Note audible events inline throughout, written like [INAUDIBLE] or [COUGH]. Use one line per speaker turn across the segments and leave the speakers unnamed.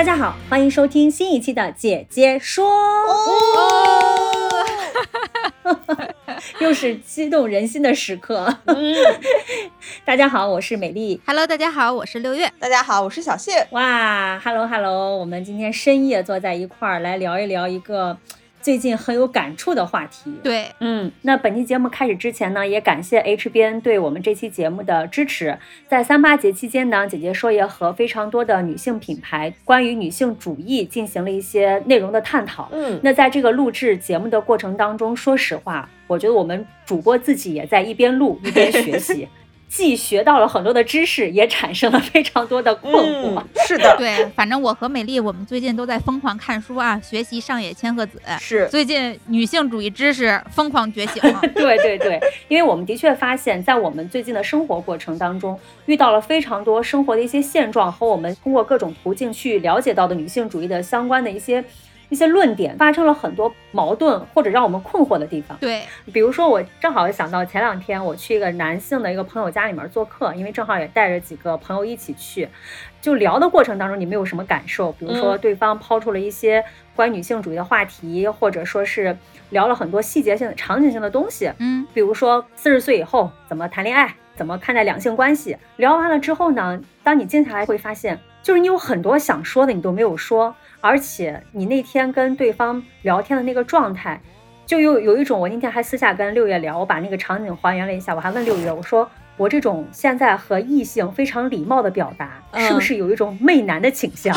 大家好，欢迎收听新一期的《姐姐说》，[LAUGHS] 又是激动人心的时刻。[LAUGHS] 大家好，我是美丽。
Hello，大家好，我是六月。
大家好，我是小谢。
哇，Hello Hello，我们今天深夜坐在一块儿来聊一聊一个最近很有感触的话题。
对，
嗯，那本期节目开始之前呢，也感谢 HBN 对我们这期节目的支持。在三八节期间呢，姐姐说也和非常多的女性品牌关于女性主义进行了一些内容的探讨。
嗯，
那在这个录制节目的过程当中，说实话，我觉得我们主播自己也在一边录一边学习，既学到了很多的知识，也产生了非常多的困惑。
嗯，是的，[LAUGHS]
对，反正我和美丽，我们最近都在疯狂看书啊，学习上野千鹤子。
是
最近女性主义知识疯狂觉醒。[LAUGHS]
对对对，因为我们的确发现，在我们最近的生活过程当中，遇到了非常多生活的一些现状和我们通过各种途径去了解到的女性主义的相关的一些一些论点，发生了很多矛盾或者让我们困惑的地方。
对，
比如说，我正好想到前两天我去一个男性的一个朋友家里面做客，因为正好也带着几个朋友一起去，就聊的过程当中，你们有什么感受？比如说，对方抛出了一些关于女性主义的话题，或者说是聊了很多细节性的、场景性的东西，
嗯，
比如说四十岁以后怎么谈恋爱，怎么看待两性关系。聊完了之后呢，当你静下来会发现，就是你有很多想说的，你都没有说，而且你那天跟对方聊天的那个状态。就有有一种，我那天还私下跟六月聊，我把那个场景还原了一下，我还问六月，我说我这种现在和异性非常礼貌的表达，
嗯
是不是有一种媚男的倾向？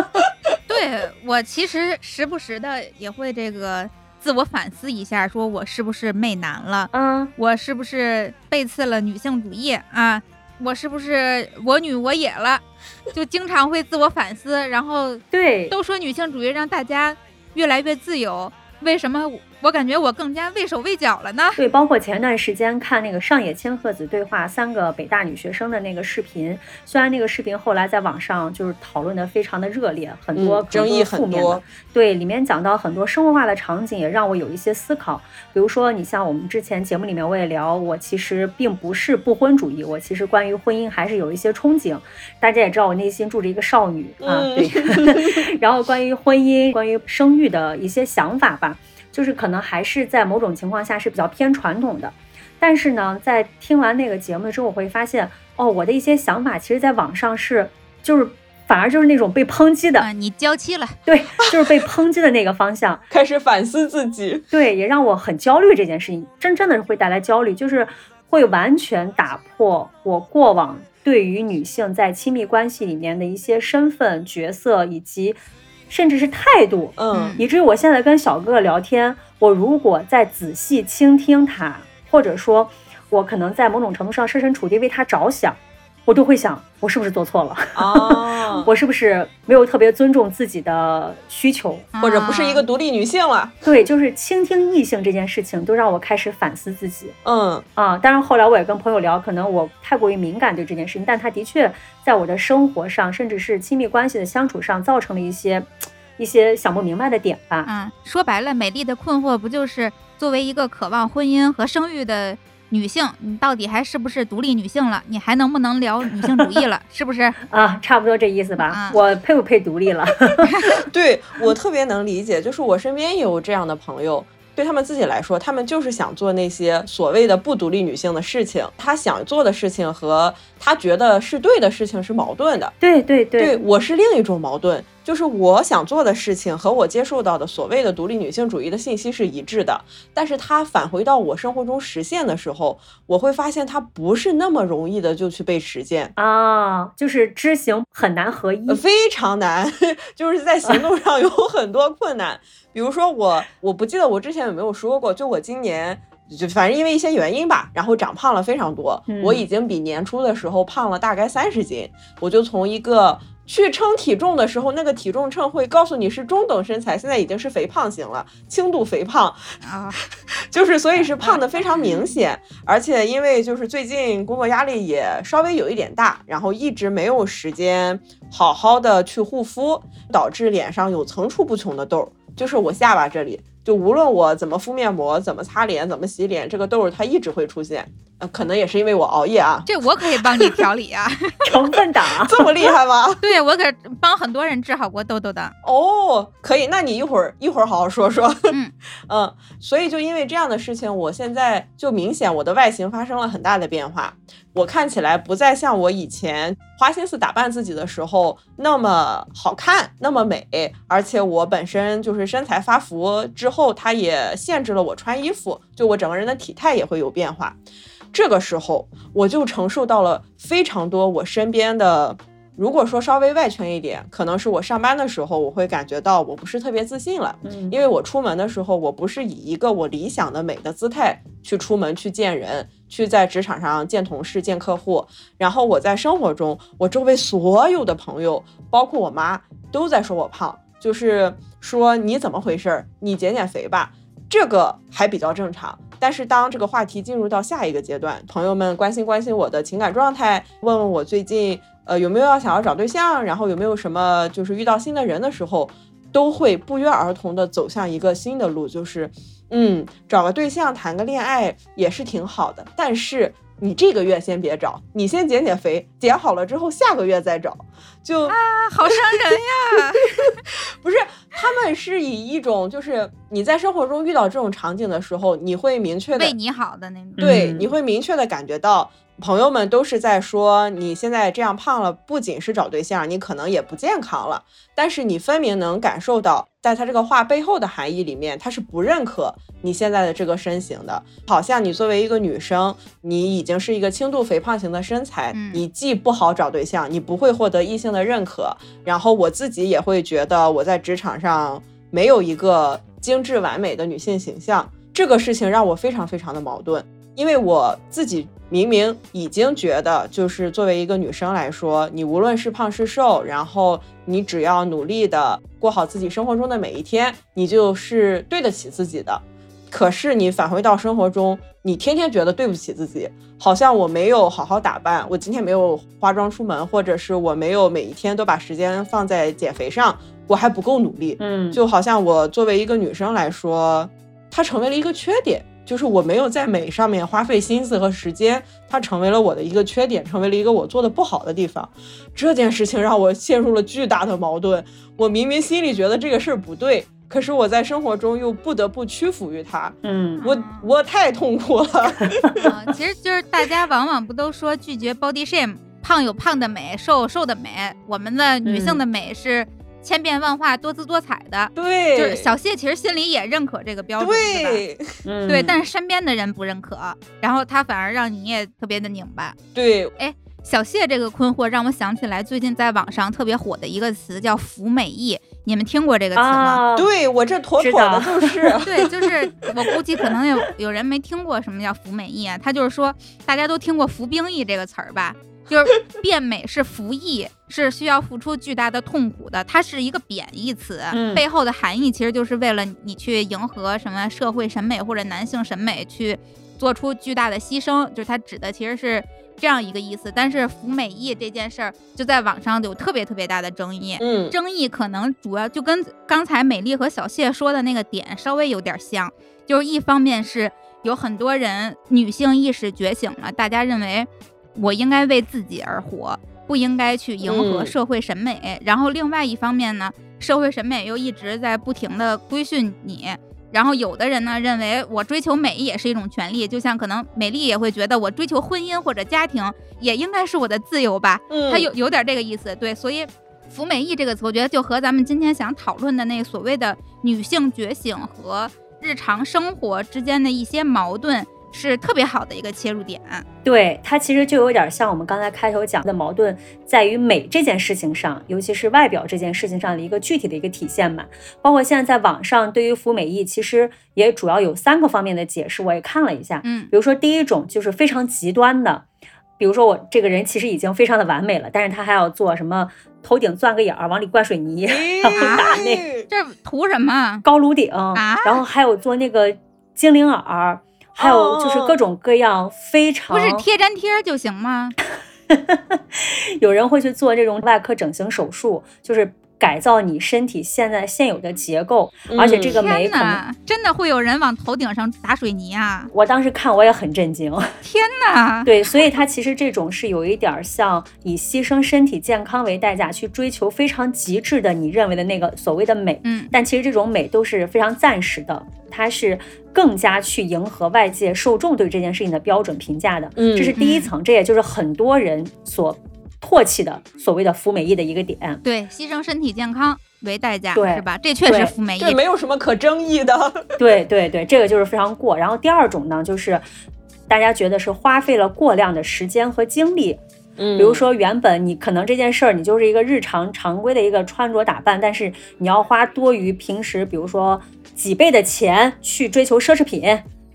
[LAUGHS]
对我其实时不时的也会这个自我反思一下，说我是不是媚男了？
嗯，
我是不是背刺了女性主义啊？我是不是我女我也了？[LAUGHS] 就经常会自我反思，然后
对，
都说女性主义让大家越来越自由，为什么我感觉我更加畏手畏脚了呢？
对，包括前段时间看那个上野千鹤子对话三个北大女学生的那个视频，虽然那个视频后来在网上就是讨论的非常的热烈，很多、
嗯争议
很多负面的。对，里面讲到很多生活化的场景，也让我有一些思考。比如说，你像我们之前节目里面我也聊，我其实并不是不婚主义，我其实关于婚姻还是有一些憧憬。大家也知道，我内心住着一个少女啊，
嗯
对。[LAUGHS] 然后关于婚姻、关于生育的一些想法吧。就是可能还是在某种情况下是比较偏传统的，但是呢，在听完那个节目之后，我会发现，哦，我的一些想法其实在网上是，就是反而就是那种被抨击的，
啊，你娇妻了，
对，就是被抨击的那个方向，[LAUGHS]
开始反思自己。
对，也让我很焦虑。这件事情真真的是会带来焦虑，就是会完全打破我过往对于女性在亲密关系里面的一些身份角色以及甚至是态度。
嗯
以至于我现在跟小哥哥聊天，我如果再仔细倾听他，或者说，我可能在某种程度上设身处地为他着想，我都会想，我是不是做错了？
啊，[LAUGHS]
我是不是没有特别尊重自己的需求？
或者不是一个
啊
独立女性了。
对，就是倾听异性这件事情，都让我开始反思自己
嗯
啊。当然，后来我也跟朋友聊，可能我太过于敏感对这件事情，但他的确在我的生活上，甚至是亲密关系的相处上，造成了一些一些想不明白的点吧。
嗯，说白了，美丽的困惑不就是作为一个渴望婚姻和生育的女性，你到底还是不是独立女性了？你还能不能聊女性主义了？[LAUGHS] 是不是？
啊，差不多这意思吧。
嗯
我配不配独立了？[LAUGHS] [LAUGHS]
对我特别能理解，就是我身边也有这样的朋友。对他们自己来说，他们就是想做那些所谓的不独立女性的事情。他想做的事情和他觉得是对的事情是矛盾的。
对对
对我是另一种矛盾，就是我想做的事情和我接受到的所谓的独立女性主义的信息是一致的，但是它返回到我生活中实现的时候，我会发现它不是那么容易的就去被实践
啊，就是知行很难合一，
非常难，[LAUGHS] 就是在行动上有很多困难。比如说我，我不记得我之前有没有说过，就我今年。就反正因为一些原因吧，然后长胖了非常多。我已经比年初的时候胖了大概三十斤。我就从一个去称体重的时候，那个体重秤会告诉你是中等身材，现在已经是肥胖型了，轻度肥胖
啊，[LAUGHS]
就是所以是胖的非常明显。而且因为就是最近工作压力也稍微有一点大，然后一直没有时间好好的去护肤，导致脸上有层出不穷的痘，就是我下巴这里。就无论我怎么敷面膜，怎么擦脸，怎么洗脸，这个痘儿它一直会出现。呃，可能也是因为我熬夜啊。
这我可以帮你调理啊，[LAUGHS]
成分党 [LAUGHS]
这么厉害吗？
对，我可帮很多人治好过痘痘的。
哦，可以，那你一会儿一会儿好好说说。
嗯 [LAUGHS]
嗯，所以就因为这样的事情，我现在就明显我的外形发生了很大的变化。我看起来不再像我以前花心思打扮自己的时候那么好看，那么美，而且我本身就是身材发福之后，它也限制了我穿衣服，就我整个人的体态也会有变化。这个时候，我就承受到了非常多我身边的。如果说稍微外圈一点，可能是我上班的时候，我会感觉到我不是特别自信了，因为我出门的时候，我不是以一个我理想的美的姿态去出门去见人，去在职场上见同事、见客户。然后我在生活中，我周围所有的朋友，包括我妈，都在说我胖，就是说你怎么回事？你减减肥吧，这个还比较正常。但是当这个话题进入到下一个阶段，朋友们关心关心我的情感状态，问问我最近。呃，有没有要想要找对象，然后有没有什么就是遇到新的人的时候，都会不约而同的走向一个新的路，就是，嗯，找个对象谈个恋爱也是挺好的，但是你这个月先别找，你先减减肥，减好了之后下个月再找，就
啊，好伤人呀，[LAUGHS]
不是，他们是以一种就是你在生活中遇到这种场景的时候，你会明确的
为你好的那种，
对，你会明确的感觉到。朋友们都是在说，你现在这样胖了，不仅是找对象，你可能也不健康了。但是你分明能感受到，在他这个话背后的含义里面，他是不认可你现在的这个身形的。好像你作为一个女生，你已经是一个轻度肥胖型的身材，你既不好找对象，你不会获得异性的认可。然后我自己也会觉得，我在职场上没有一个精致完美的女性形象。这个事情让我非常非常的矛盾，因为我自己。明明已经觉得，就是作为一个女生来说，你无论是胖是瘦，然后你只要努力的过好自己生活中的每一天，你就是对得起自己的。可是你返回到生活中，你天天觉得对不起自己，好像我没有好好打扮，我今天没有化妆出门，或者是我没有每一天都把时间放在减肥上，我还不够努力。
嗯，
就好像我作为一个女生来说，它成为了一个缺点。就是我没有在美上面花费心思和时间，它成为了我的一个缺点，成为了一个我做的不好的地方。这件事情让我陷入了巨大的矛盾。我明明心里觉得这个事儿不对，可是我在生活中又不得不屈服于它。
嗯，
我我太痛苦了。[LAUGHS]
其实就是大家往往不都说拒绝 body shame，胖有胖的美，瘦有瘦的美。我们的女性的美是。千变万化、多姿多彩的，
对，
就是小谢其实心里也认可这个标准，
对，
对，但是身边的人不认可，然后他反而让你也特别的拧巴，
对，
哎，小谢这个困惑让我想起来最近在网上特别火的一个词叫“服美役”，你们听过这个词吗？
对我这妥妥的就是，[LAUGHS]
对，就是我估计可能有有人没听过什么叫服美役啊，他就是说大家都听过服兵役这个词儿吧。就是变美是服役，是需要付出巨大的痛苦的。它是一个贬义词，背后的含义其实就是为了你去迎合什么社会审美或者男性审美，去做出巨大的牺牲。就是它指的其实是这样一个意思。但是服美役这件事儿就在网上有特别特别大的争议。
嗯，
争议可能主要就跟刚才美丽和小谢说的那个点稍微有点像，就是一方面是有很多人女性意识觉醒了，大家认为。我应该为自己而活，不应该去迎合社会审美。然后另外一方面呢，社会审美又一直在不停的规训你。然后有的人呢认为我追求美也是一种权利，就像可能美丽也会觉得我追求婚姻或者家庭也应该是我的自由吧。他有有点这个意思，对。所以“服美役”这个词，我觉得就和咱们今天想讨论的那所谓的女性觉醒和日常生活之间的一些矛盾。是特别好的一个切入点，
对它其实就有点像我们刚才开头讲的矛盾，在于美这件事情上，尤其是外表这件事情上的一个具体的一个体现嘛。包括现在在网上对于服美役，其实也主要有三个方面的解释，我也看了一下。
嗯，
比如说第一种就是非常极端的，比如说我这个人其实已经非常的完美了，但是他还要做什么头顶钻个眼儿往里灌水泥，然后打那
这图什么
高颅顶啊，然后还有做那个精灵耳。还有就是各种各样非常
不是贴粘贴就行吗？[LAUGHS]
有人会去做这种外科整形手术，就是。改造你身体现在现有的结构，而且这个美可能
真的会有人往头顶上打水泥啊！
我当时看我也很震惊。[LAUGHS]
天哪！
对，所以它其实这种是有一点像以牺牲身体健康为代价去追求非常极致的你认为的那个所谓的美。
嗯，
但其实这种美都是非常暂时的，它是更加去迎合外界受众对这件事情的标准评价的。
嗯，
这是第一层，这也就是很多人所。唾弃的所谓的服美役的一个点，
对，牺牲身体健康为代价，
对，
是吧？这确实服美役，
这没有什么可争议的。[LAUGHS]
对对对，这个就是非常过。然后第二种呢，就是大家觉得是花费了过量的时间和精力，
嗯，
比如说原本你可能这件事儿你就是一个日常常规的一个穿着打扮，但是你要花多于平时，比如说几倍的钱去追求奢侈品。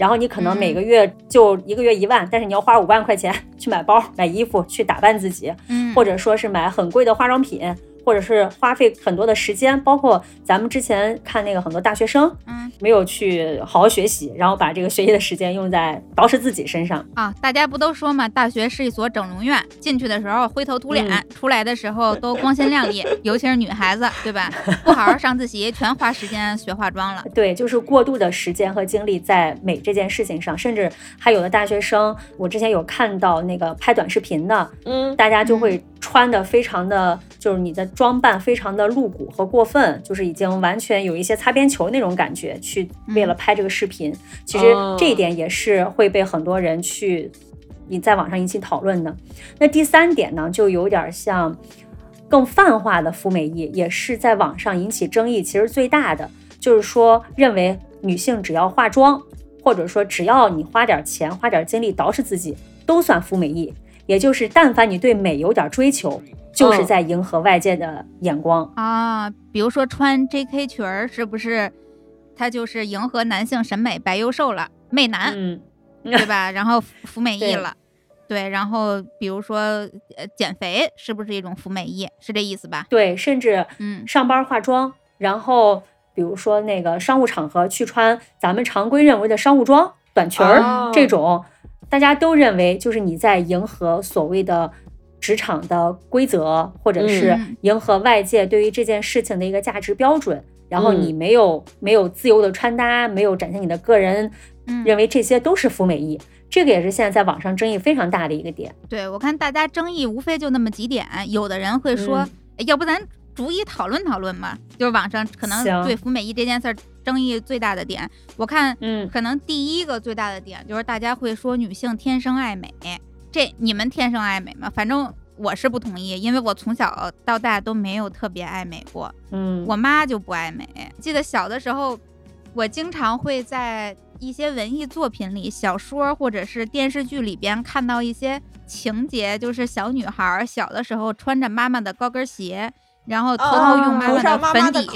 然后你可能每个月就一个月一万，但是你要花五万块钱去买包、买衣服、去打扮自己，
嗯，
或者说是买很贵的化妆品。或者是花费很多的时间，包括咱们之前看那个很多大学生，
嗯，
没有去好好学习，然后把这个学习的时间用在捯饬自己身上
啊。大家不都说嘛，大学是一所整容院，进去的时候灰头土脸，出来的时候都光鲜亮丽，[LAUGHS] 尤其是女孩子，对吧？不好好上自习，全花时间学化妆了。
对，就是过度的时间和精力在美这件事情上，甚至还有的大学生，我之前有看到那个拍短视频的，
嗯，
大家就会。穿的非常的，就是你的装扮非常的露骨和过分，就是已经完全有一些擦边球那种感觉，去为了拍这个视频。其实这一点也是会被很多人去你在网上引起讨论的。那第三点呢，就有点像更泛化的服美役，也是在网上引起争议其实最大的，就是说认为女性只要化妆，或者说只要你花点钱、花点精力捯饬自己，都算服美役。也就是，但凡你对美有点追求，就是在迎合外界的眼光
啊。比如说穿 J.K. 裙儿，是不是？它就是迎合男性审美，白又瘦了，媚男，
嗯，
对吧？然后服美 [LAUGHS] 役了，对。然后比如说，呃，减肥是不是一种服美役？是这意思吧？
对，甚至
嗯，
上班化妆，然后比如说那个商务场合去穿咱们常规认为的商务装、短裙儿这种。大家都认为，就是你在迎合所谓的职场的规则，或者是迎合外界对于这件事情的一个价值标准。然后你没有没有自由的穿搭，没有展现你的个人，认为这些都是服美役。这个也是现在在网上争议非常大的一个点。
对我看大家争议无非就那么几点，有的人会说，要不咱逐一讨论讨论吧。就是网上可能对服美役这件事儿。争议最大的点，我看，
嗯，
可能第一个最大的点就是大家会说女性天生爱美，这你们天生爱美吗？反正我是不同意，因为我从小到大都没有特别爱美过，
嗯，
我妈就不爱美。记得小的时候，我经常会在一些文艺作品里、小说或者是电视剧里边看到一些情节，就是小女孩小的时候穿着妈妈的高跟鞋。然后偷偷用妈
妈
的粉底，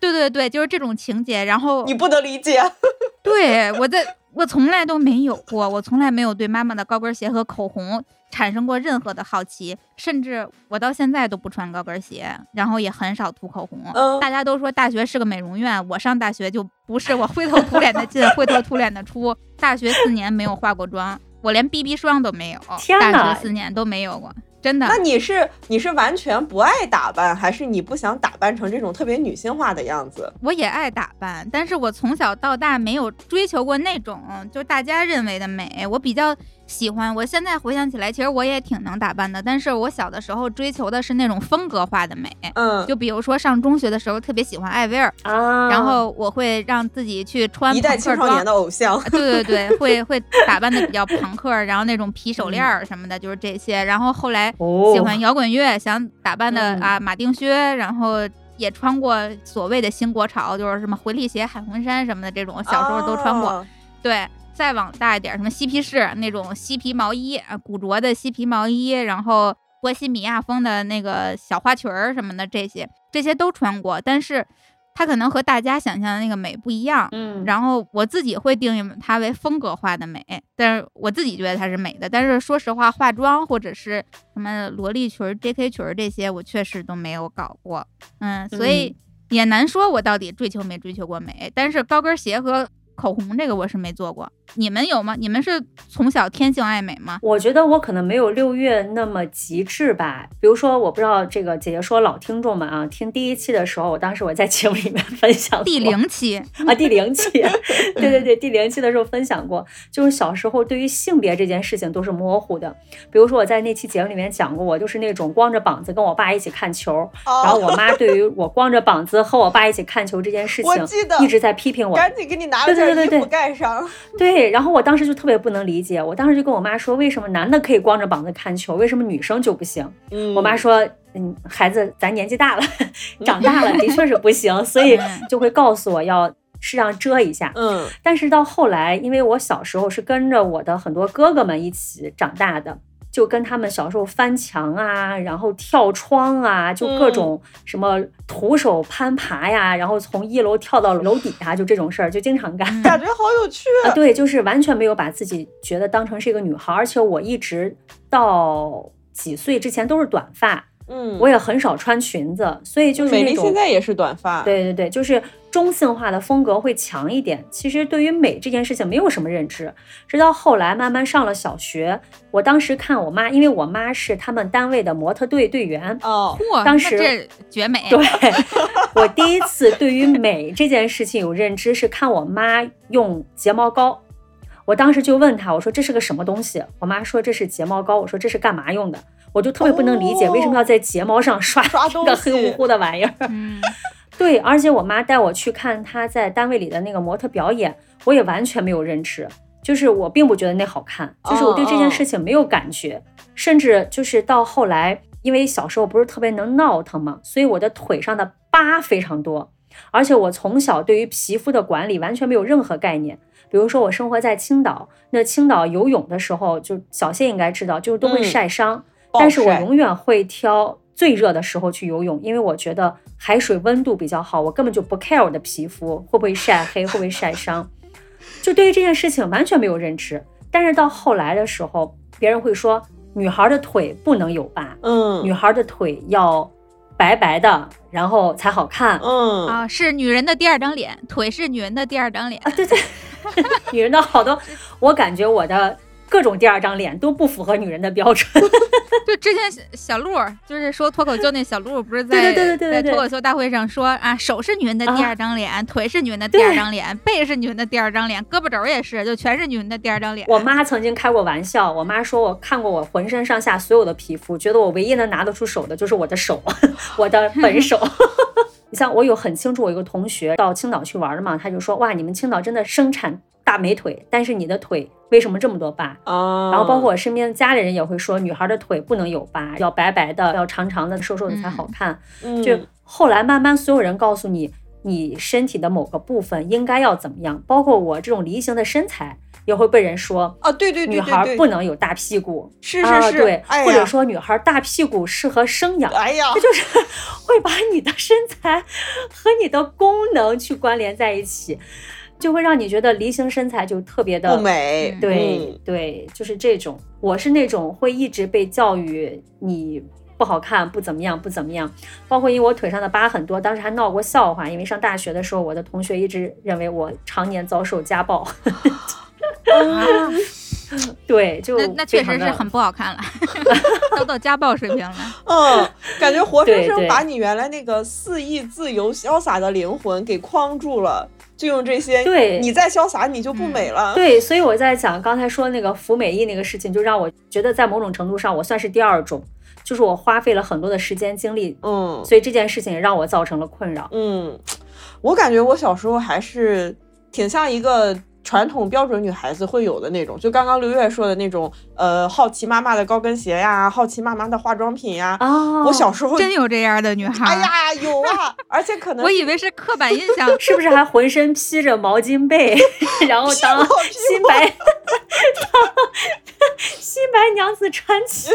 对对对，就是这种情节。然后
你不能理解，[LAUGHS]
对我在我从来都没有过，我从来没有对妈妈的高跟鞋和口红产生过任何的好奇，甚至我到现在都不穿高跟鞋，然后也很少涂口红。大家都说大学是个美容院，我上大学就不是，我灰头土脸的进，灰头土脸的出。大学四年没有化过妆，我连 BB 霜都没有，大学四年都没有过。真的？
那你是你是完全不爱打扮，还是你不想打扮成这种特别女性化的样子？
我也爱打扮，但是我从小到大没有追求过那种就大家认为的美。我比较。喜欢，我现在回想起来，其实我也挺能打扮的。但是我小的时候追求的是那种风格化的美，
嗯，
就比如说上中学的时候特别喜欢艾薇儿
啊，
然后我会让自己去穿
一代青少年的偶像，
对对对，会 [LAUGHS] 会打扮的比较朋克，然后那种皮手链什么的，就是这些。然后后来
哦，
喜欢摇滚乐，想打扮的
嗯。
啊马丁靴，然后也穿过所谓的新国潮，就是什么回力鞋、海魂衫什么的这种，小时候都穿过。
啊
对，再往大一点，什么嬉皮士那种嬉皮毛衣啊，古着的嬉皮毛衣，然后波西米亚风的那个小花裙儿什么的，这些这些都穿过，但是它可能和大家想象的那个美不一样。
嗯，
然后我自己会定义它为风格化的美，但是我自己觉得它是美的。但是说实话，化妆或者是什么萝莉裙儿、JK 裙儿这些，我确实都没有搞过。嗯，所以也难说我到底追求没追求过美。但是高跟鞋和口红这个我是没做过，你们有吗？你们是从小天性爱美吗？
我觉得我可能没有六月那么极致吧。比如说，我不知道这个姐姐说老听众们啊，听第一期的时候，我当时我在节目里面分享过
第零期，
啊，第零期，[LAUGHS] 对对对，第零期的时候分享过，就是小时候对于性别这件事情都是模糊的。比如说我在那期节目里面讲过，我就是那种光着膀子跟我爸一起看球，
哦
然后我妈对于我光着膀子和我爸一起看球这件事情
我记得
一直在批评我。
赶紧给你拿
对对对
盖上。[LAUGHS]
对，然后我当时就特别不能理解，我当时就跟我妈说，为什么男的可以光着膀子看球，为什么女生就不行？
嗯
我妈说，嗯，孩子，咱年纪大了，[LAUGHS] 长大了，的确是不行，所以
嗯
就会告诉我要适当遮一下。
嗯
但是到后来，因为我小时候是跟着我的很多哥哥们一起长大的，就跟他们小时候翻墙啊，然后跳窗啊，就各种什么徒手攀爬呀，然后从一楼跳到楼底下，就这种事儿就经常干。
嗯
感觉好有趣。
啊，对，就是完全没有把自己觉得当成是一个女孩，而且我一直到几岁之前都是短发，
嗯，
我也很少穿裙子，所以就是
美丽
那种
现在也是短发。，
对对对，就是中性化的风格会强一点。其实对于美这件事情没有什么认知，直到后来慢慢上了小学，我当时看我妈，因为我妈是他们单位的模特队队员。
哦，
当时
这绝美。
对我第一次对于美这件事情有认知，是看我妈用睫毛膏。我当时就问她，我说这是个什么东西？我妈说这是睫毛膏。我说这是干嘛用的？我就特别不能理解，为什么要在睫毛上刷
刷
这个黑乎乎的玩意儿？
嗯，[LAUGHS]
对，而且我妈带我去看她在单位里的那个模特表演，我也完全没有认知，就是我并不觉得那好看，就是我对这件事情没有感觉，甚至就是到后来，因为小时候不是特别能闹腾嘛，所以我的腿上的疤非常多，而且我从小对于皮肤的管理完全没有任何概念。比如说，我生活在青岛，那青岛游泳的时候，就小谢应该知道，就是都会
嗯
晒伤。
暴
但是我永远会挑最热的时候去游泳，因为我觉得海水温度比较好，我根本就不 care 我的皮肤会不会晒黑，会不会晒伤，[LAUGHS] 就对于这件事情完全没有认知。但是到后来的时候，别人会说女孩的腿不能有疤，
嗯
女孩的腿要白白的，然后才好看。
嗯
啊，是女人的第二张脸，腿是女人的第二张脸。
啊，对对，[LAUGHS] 女人的好多，我感觉我的各种第二张脸都不符合女人的标准。[LAUGHS]
就之前小小鹿儿就是说脱口秀那小鹿，不是在
对对对对对
脱口秀大会上说啊，手是女人的第
啊
二张脸，腿是女人的第二张脸，背是女人的第二张脸，胳膊肘儿也是，就全是女人的第二张脸。
我妈曾经开过玩笑，我妈说我看过我浑身上下所有的皮肤，觉得我唯一能拿得出手的就是我的手，[LAUGHS] 我的本手。[LAUGHS] 你像我有很清楚，我一个同学到青岛去玩了嘛，他就说哇，你们青岛真的生产大美腿，但是你的腿为什么这么多疤？
啊，
然后包括我身边的家里人也会说，女孩的腿不能有疤，要白白的，要长长的、瘦瘦的才好看。
嗯。
就后来慢慢所有人告诉你，你身体的某个部分应该要怎么样，包括我这种梨形的身材，也会被人说
啊，对对对
女孩不能有大屁股。
是是是，
啊对，
哎
或者说女孩大屁股适合生养，
哎呀。
这，就是 [LAUGHS] 会把你的身材和你的功能去关联在一起，就会让你觉得梨形身材就特别的
不美，
嗯
对、
嗯
对，就是这种。我是那种会一直被教育你不好看、不怎么样、不怎么样。包括因为我腿上的疤很多，当时还闹过笑话。因为上大学的时候，我的同学一直认为我常年遭受家暴。
啊，
对，就
那那确实是很不好看了，都到家暴水平了。[LAUGHS] [LAUGHS]
嗯，感觉活生生把你原来那个肆意、自由、潇洒的灵魂给框住了，就用这些，
对
你再潇洒，你就不美了。
对，所以我在讲刚才说那个服美役那个事情，就让我觉得在某种程度上我算是第二种，就是我花费了很多的时间精力，
嗯
所以这件事情也让我造成了困扰。
嗯，我感觉我小时候还是挺像一个传统标准女孩子会有的那种，就刚刚刘月说的那种，呃，好奇妈妈的高跟鞋呀，好奇妈妈的化妆品呀。
哦，
我小时候，
真有这样的女孩。
哎呀，有啊，[LAUGHS] 而且可能
我以为是刻板印象，[LAUGHS]
是不是还浑身披着毛巾被，[LAUGHS] 然后当新白，当 [LAUGHS] 新白娘子传奇。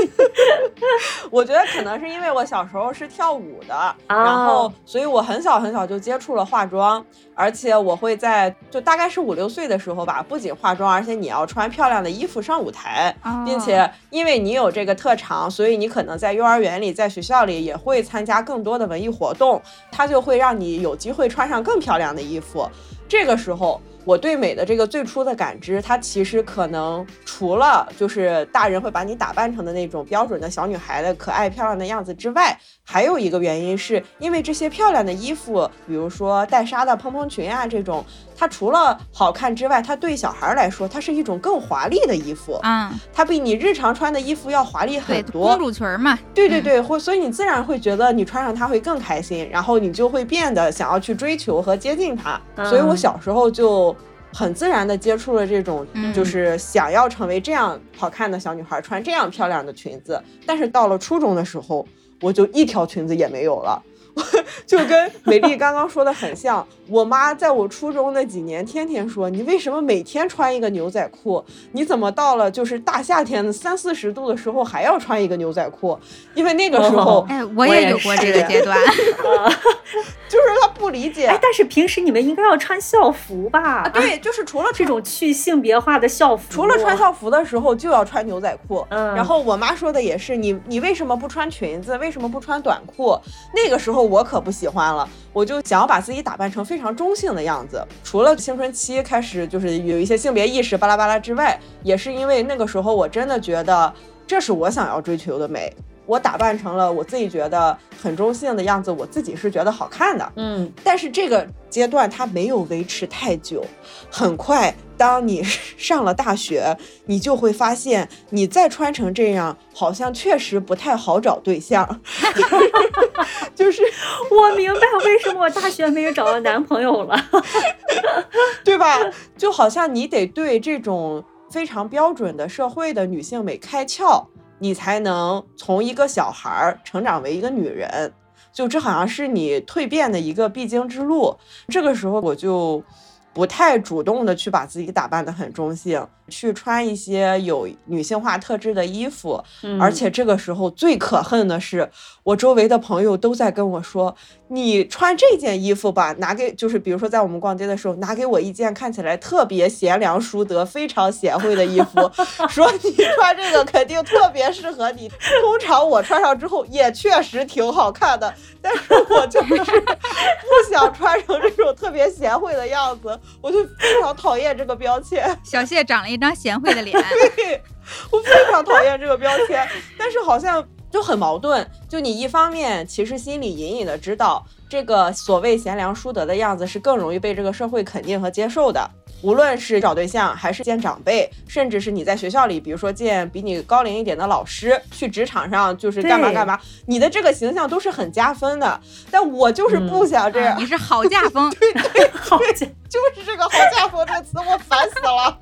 [LAUGHS]
我觉得可能是因为我小时候是跳舞的，然后所以我很小很小就接触了化妆，而且我会在就大概是五六岁的时候吧，不仅化妆，而且你要穿漂亮的衣服上舞台，并且因为你有这个特长，所以你可能在幼儿园里、在学校里也会参加更多的文艺活动，它就会让你有机会穿上更漂亮的衣服。这个时候。我对美的这个最初的感知，它其实可能除了就是大人会把你打扮成的那种标准的小女孩的可爱漂亮的样子之外，还有一个原因是因为这些漂亮的衣服，比如说带纱的蓬蓬裙啊这种。它除了好看之外，它对小孩来说，它是一种更华丽的衣服。
嗯，
它比你日常穿的衣服要华丽很多。
公主裙嘛。
对对对，会，所以你自然会觉得你穿上它会更开心，然后你就会变得想要去追求和接近它。所以我小时候就很自然的接触了这种，就是想要成为这样好看的小女孩，穿这样漂亮的裙子。但是到了初中的时候，我就一条裙子也没有了。[LAUGHS] 就跟美丽刚刚说的很像，我妈在我初中那几年，天天说你为什么每天穿一个牛仔裤？你怎么到了就是大夏天的三四十度的时候还要穿一个牛仔裤？因为那个时候，
哎，我也有过这个阶段，[LAUGHS]
就是她不理解。
哎，但是平时你们应该要穿校服吧？
对，就是除了
这种去性别化的校服，
除了穿校服的时候就要穿牛仔裤。嗯，然后我妈说的也是，你你为什么不穿裙子？为什么不穿短裤？那个时候。我可不喜欢了，我就想要把自己打扮成非常中性的样子。除了青春期开始就是有一些性别意识巴拉巴拉之外，也是因为那个时候我真的觉得这是我想要追求的美。我打扮成了我自己觉得很中性的样子，我自己是觉得好看的。
嗯，
但是这个阶段它没有维持太久，很快，当你 [LAUGHS] 上了大学，你就会发现，你再穿成这样，好像确实不太好找对象。[LAUGHS] 就是
我明白为什么我大学没有找到男朋友了，[LAUGHS]
对吧？就好像你得对这种非常标准的社会的女性美开窍。你才能从一个小孩儿成长为一个女人，就这好像是你蜕变的一个必经之路。这个时候我就。不太主动的去把自己打扮的很中性，去穿一些有女性化特质的衣服，而且这个时候最可恨的是，我周围的朋友都在跟我说：“你穿这件衣服吧，拿给就是比如说在我们逛街的时候，拿给我一件看起来特别贤良淑德、非常贤惠的衣服，[LAUGHS] 说你穿这个肯定特别适合你。通常我穿上之后也确实挺好看的，但是我就是 [LAUGHS] 别贤惠的样子。”我就非常讨厌这个标签。[LAUGHS]
小谢长了一张贤惠的脸，
对我非常讨厌这个标签。但是好像就很矛盾，就你一方面其实心里隐隐的知道，这个所谓贤良淑德的样子是更容易被这个社会肯定和接受的。无论是找对象，还是见长辈，甚至是你在学校里，比如说见比你高龄一点的老师，去职场上就是干嘛干嘛，你的这个形象都是很加分的。但我就是不想这样。
你是好嫁风，
对对对，[LAUGHS] 就是这个“好嫁风”这个词，我烦死了。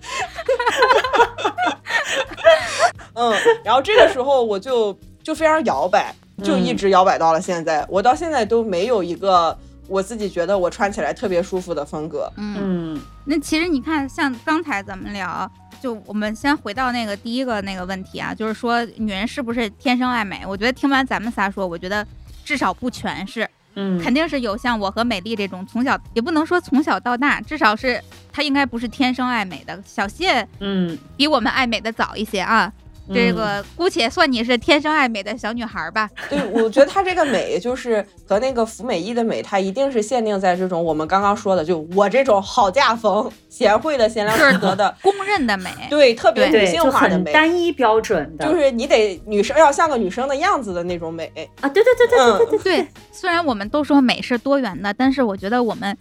[LAUGHS] 嗯，然后这个时候我就就非常摇摆，就一直摇摆到了现在。我到现在都没有一个。我自己觉得我穿起来特别舒服的风格，
嗯，那其实你看，像刚才咱们聊，就我们先回到那个第一个那个问题啊，就是说女人是不是天生爱美？我觉得听完咱们仨说，我觉得至少不全是，
嗯，
肯定是有像我和美丽这种从小也不能说从小到大，至少是她应该不是天生爱美的。小谢，
嗯，
比我们爱美的早一些啊。这个姑且算你是天生爱美的小女孩吧。
对，我觉得她这个美就是和那个福美意的美，它一定是限定在这种我们刚刚说的，就我这种好嫁风、贤惠的、贤良淑德的、
公认的美。
对，特别女性化的美，
单一标准的，
就是你得女生要像个女生的样子的那种美
啊！对对对对对对
对。虽然我们都说美是多元的，但是我觉得我们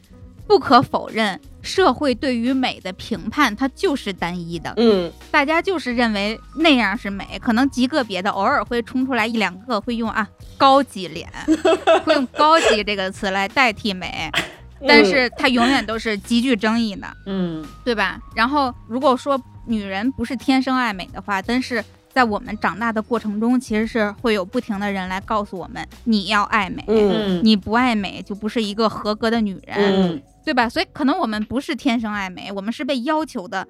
不可否认。社会对于美的评判，它就是单一的。
嗯，
大家就是认为那样是美，可能极个别的偶尔会冲出来一两个会用啊高级脸，[LAUGHS] 会用高级这个词来代替美。但是它永远都是极具争议的，
嗯
对吧？然后如果说女人不是天生爱美的话，但是在我们长大的过程中，其实是会有不停的人来告诉我们，你要爱美，
嗯
嗯
你不爱美就不是一个合格的女人，
嗯
对吧？所以可能我们不是天生爱美，我们是被要求的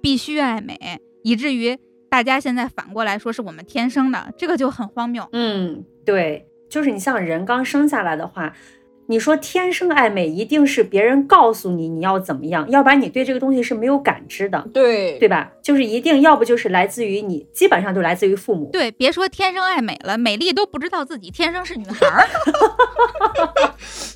必须爱美，以至于大家现在反过来说是我们天生的，这个就很荒谬。
嗯，对，就是你像人刚生下来的话，你说天生爱美，一定是别人告诉你你要怎么样，要不然你对这个东西是没有感知的，
对
对吧？就是一定要不就是来自于你，基本上就来自于父母。
对，别说天生爱美了，美丽都不知道自己天生是女孩儿。[LAUGHS]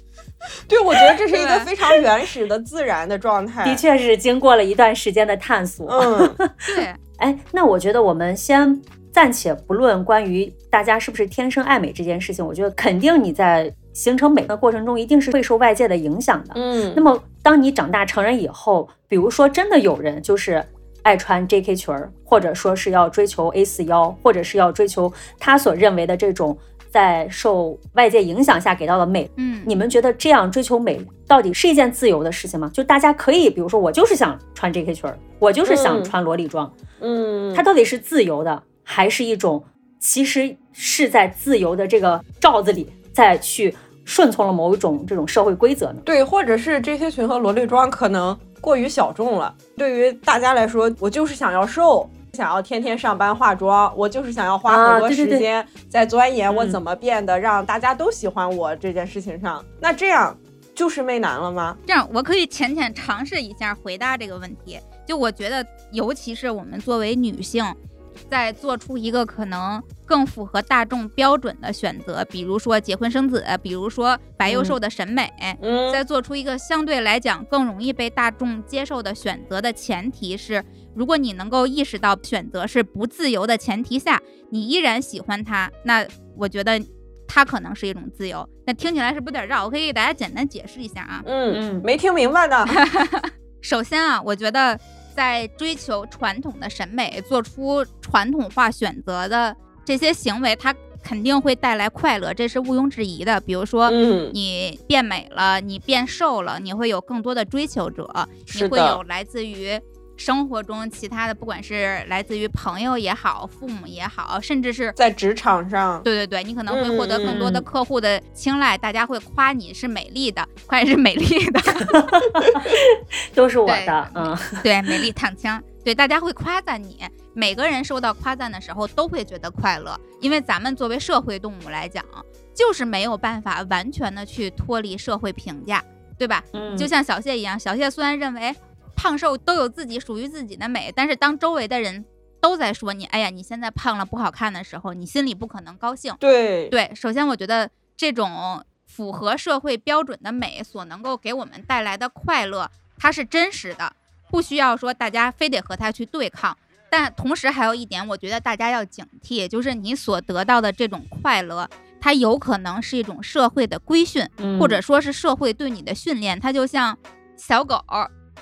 [LAUGHS]
对，我觉得这是一个非常原始的自然的状态。
的，确是经过了一段时间的探索。
嗯 [LAUGHS]
对，
哎，那我觉得我们先暂且不论关于大家是不是天生爱美这件事情，我觉得肯定你在形成美的过程中，一定是会受外界的影响的。
嗯，
那么，当你长大成人以后，比如说真的有人就是爱穿 JK 裙儿，或者说是要追求 A 四腰，或者是要追求他所认为的这种在受外界影响下给到的美，
嗯，
你们觉得这样追求美到底是一件自由的事情吗？就大家可以，比如说我就是想穿 JK 裙儿，我就是想
嗯
穿萝莉装，
嗯，
它到底是自由的，还是一种其实是在自由的这个罩子里再去顺从了某一种这种社会规则呢？
对，或者是 J K 裙和萝莉装可能过于小众了。对于大家来说，我就是想要瘦，想要天天上班化妆，我就是想要花
啊
很多时间在钻研我
嗯
怎么变得让大家都喜欢我这件事情上。那这样就是媚男了吗？
这样我可以浅浅尝试一下回答这个问题。就我觉得，尤其是我们作为女性，在做出一个可能更符合大众标准的选择，比如说结婚生子，比如说白幼瘦的审美，
嗯，
在做出一个相对来讲更容易被大众接受的选择的前提是，如果你能够意识到选择是不自由的前提下，你依然喜欢它，那我觉得它可能是一种自由。那听起来是不是有点绕？我可以给大家简单解释一下啊。
嗯
嗯
没听明白呢。[LAUGHS]
首先啊，我觉得在追求传统的审美、做出传统化选择的这些行为，它肯定会带来快乐，这是毋庸置疑的。比如说，
嗯，
你变美了，你变瘦了，你会有更多的追求者，你会有来自于生活中其他的，不管是来自于朋友也好、父母也好，甚至是
在职场上，
对对对，你可能会获得更多的客户的青睐，大家会夸你是美丽的，夸你是美丽的，[LAUGHS]
都是我的，嗯
对，美丽躺枪，对，大家会夸赞你。每个人受到夸赞的时候都会觉得快乐，因为咱们作为社会动物来讲，就是没有办法完全的去脱离社会评价，对吧？
嗯，
就像小谢一样，小谢虽然认为胖瘦都有自己属于自己的美，但是当周围的人都在说你，哎呀，你现在胖了不好看的时候，你心里不可能高兴。
对，
对，首先我觉得这种符合社会标准的美所能够给我们带来的快乐，它是真实的，不需要说大家非得和它去对抗。但同时还有一点，我觉得大家要警惕，就是你所得到的这种快乐，它有可能是一种社会的规训，或者说是社会对你的训练。它就像小狗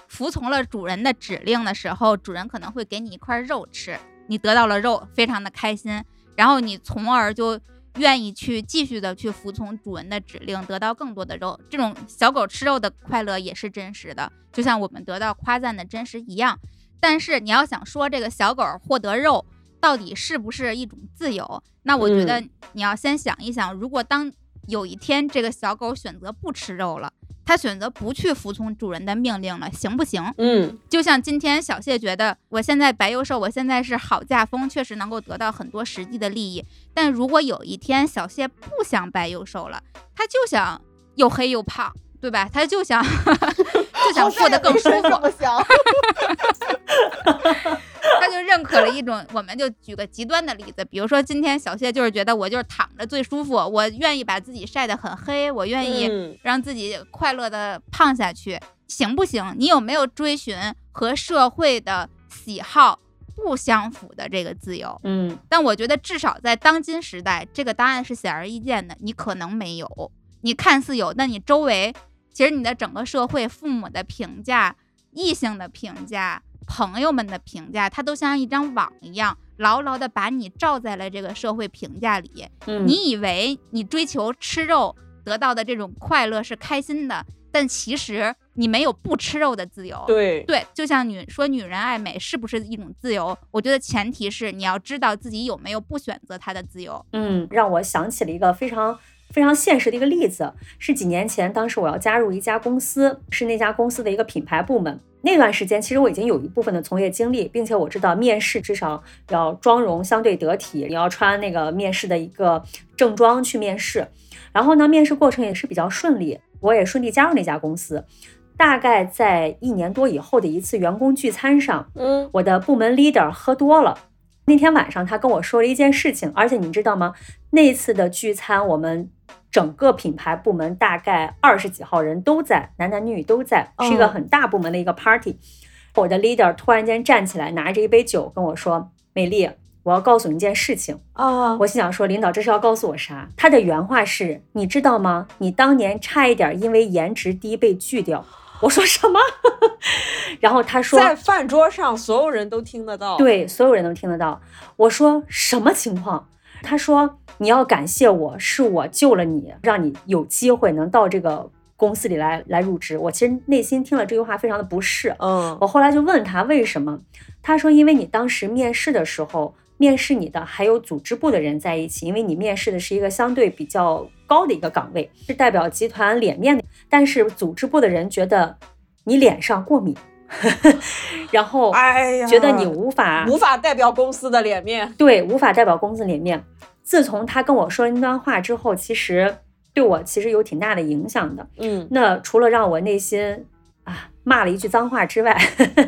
服从了主人的指令的时候，主人可能会给你一块肉吃，你得到了肉，非常的开心，然后你从而就愿意去继续的去服从主人的指令，得到更多的肉。这种小狗吃肉的快乐也是真实的，就像我们得到夸赞的真实一样。但是你要想说这个小狗获得肉到底是不是一种自由，那我觉得你要先想一想，如果当有一天这个小狗选择不吃肉了，它选择不去服从主人的命令了，行不行？
嗯，
就像今天小谢觉得，我现在白幼瘦，我现在是好嫁风，确实能够得到很多实际的利益。但如果有一天小谢不想白幼瘦了，他就想又黑又胖，对吧？他就想 [LAUGHS] 就想过得更舒服。[LAUGHS] 他就认可了一种，我们就举个极端的例子，比如说今天小谢就是觉得我就是躺着最舒服，我愿意把自己晒得很黑，我愿意
嗯
让自己快乐的胖下去，行不行？你有没有追寻和社会的喜好不相符的这个自由？
嗯
但我觉得至少在当今时代，这个答案是显而易见的，你可能没有，你看似有，但你周围其实你的整个社会、父母的评价、异性的评价、朋友们的评价，它都像一张网一样，牢牢的把你罩在了这个社会评价里。
嗯，
你以为你追求吃肉得到的这种快乐是开心的，但其实你没有不吃肉的自由。
对
对，就像女说女人爱美是不是一种自由？我觉得前提是你要知道自己有没有不选择它的自由。
嗯，让我想起了一个非常非常现实的一个例子，是几年前，当时我要加入一家公司，是那家公司的一个品牌部门。那段时间，其实我已经有一部分的从业经历，并且我知道面试至少要妆容相对得体，你要穿那个面试的一个正装去面试。然后呢，面试过程也是比较顺利，我也顺利加入那家公司。大概在一年多以后的一次员工聚餐上，
嗯
我的部门 leader 喝多了。那天晚上，他跟我说了一件事情，而且你知道吗？那次的聚餐，我们整个品牌部门大概二十几号人都在，男男女女都在，是一个
哦
很大部门的一个 party。我的 leader 突然间站起来，拿着一杯酒跟我说：“美丽，我要告诉你一件事情。”
啊，
我心想说，领导这是要告诉我啥？他的原话是：“你知道吗？你当年差一点因为颜值低被拒掉。”我说什么？[LAUGHS] 然后他说，
在饭桌上所有人都听得到。，
对，所有人都听得到。我说什么情况？他说你要感谢我，是我救了你，让你有机会能到这个公司里来来入职。我其实内心听了这句话非常的不适。
嗯
我后来就问他为什么，他说因为你当时面试的时候，面试你的还有组织部的人在一起，因为你面试的是一个相对比较高的一个岗位，是代表集团脸面的，但是组织部的人觉得你脸上过敏，[LAUGHS] 然后
哎呀，
觉得你无法
无法代表公司的脸面。
对，无法代表公司脸面。自从他跟我说了那段话之后，其实对我其实有挺大的影响的。
嗯
那除了让我内心啊骂了一句脏话之外，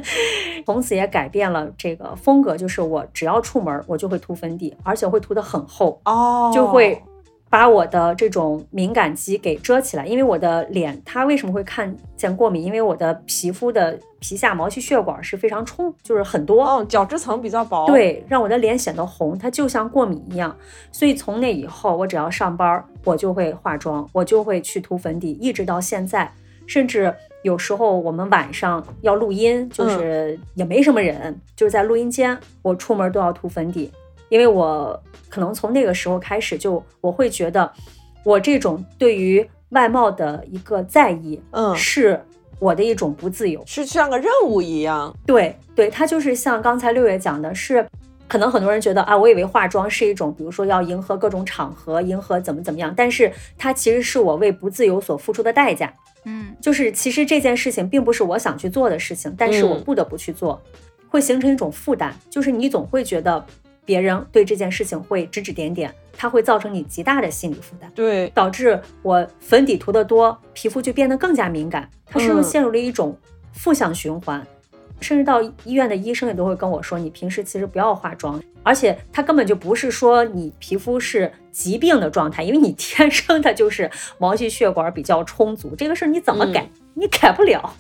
[LAUGHS] 从此也改变了这个风格，就是我只要出门我就会涂粉底，而且会涂得很厚，
哦，
就会把我的这种敏感肌给遮起来。因为我的脸，它为什么会看见过敏？因为我的皮肤的皮下毛细血管是非常充，就是很多。
哦，角质层比较薄。，
对，让我的脸显得红，它就像过敏一样。所以从那以后，我只要上班儿，我就会化妆，我就会去涂粉底，一直到现在。甚至有时候我们晚上要录音，就是也没什么人，就是在录音间，我出门都要涂粉底，因为我可能从那个时候开始就我会觉得，我这种对于外貌的一个在意，
嗯，
是我的一种不自由。
是像个任务一样。
对对，它就是像刚才六月讲的是，可能很多人觉得啊，我以为化妆是一种，比如说要迎合各种场合，迎合怎么怎么样，但是它其实是我为不自由所付出的代价。
嗯，
就是其实这件事情并不是我想去做的事情，但是我
嗯
不得不去做，会形成一种负担，就是你总会觉得别人对这件事情会指指点点，它会造成你极大的心理负担。
对，
导致我粉底涂的多，皮肤就变得更加敏感，它是
嗯
陷入了一种负向循环。甚至到医院的医生也都会跟我说，你平时其实不要化妆，而且它根本就不是说你皮肤是疾病的状态，因为你 [LAUGHS] 天生的就是毛细血管比较充足，这个事儿你怎么改？你改不了，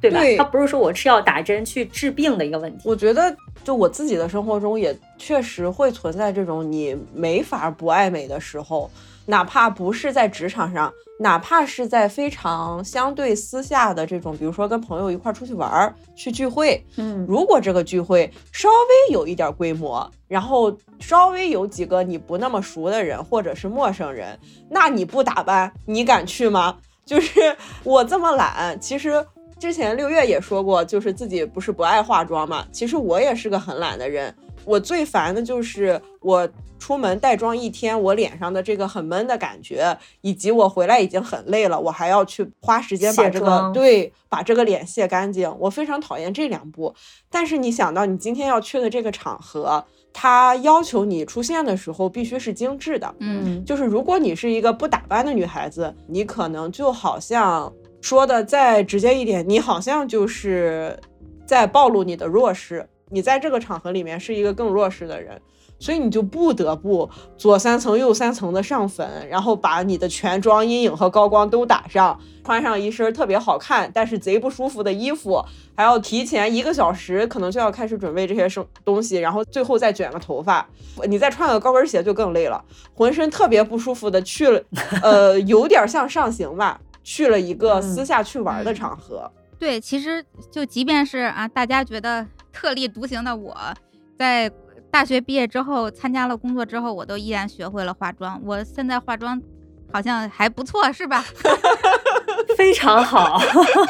对吧？
对
它不是说我吃药打针去治病的一个问题。
我觉得就我自己的生活中也确实会存在这种你没法不爱美的时候，哪怕不是在职场上，哪怕是在非常相对私下的这种，比如说跟朋友一块儿出去玩儿、去聚会，
嗯，
如果这个聚会稍微有一点规模，然后稍微有几个你不那么熟的人或者是陌生人，那你不打扮，你敢去吗？就是 [LAUGHS] 我这么懒，其实之前六月也说过，就是自己不是不爱化妆嘛。其实我也是个很懒的人，我最烦的就是我出门带妆一天，我脸上的这个很闷的感觉，以及我回来已经很累了，我还要去花时间把这个对把这个脸卸干净，我非常讨厌这两步。但是你想到你今天要去的这个场合，它要求你出现的时候必须是精致的，
嗯，
就是如果你是一个不打扮的女孩子，你可能就好像说的再直接一点，你好像就是在暴露你的弱势。你在这个场合里面是一个更弱势的人，所以你就不得不左三层右三层的上粉，然后把你的全妆、阴影和高光都打上，穿上一身特别好看但是贼不舒服的衣服，还要提前一个小时可能就要开始准备这些生东西，然后最后再卷个头发，你再穿个高跟鞋就更累了。浑身特别不舒服的去了，[LAUGHS] 呃，有点像上刑吧，去了一个私下去玩的
嗯
场合。
对，其实就即便是啊，大家觉得特立独行的我，在大学毕业之后，参加了工作之后，我都依然学会了化妆。我现在化妆好像还不错，是吧？[LAUGHS]
非常好。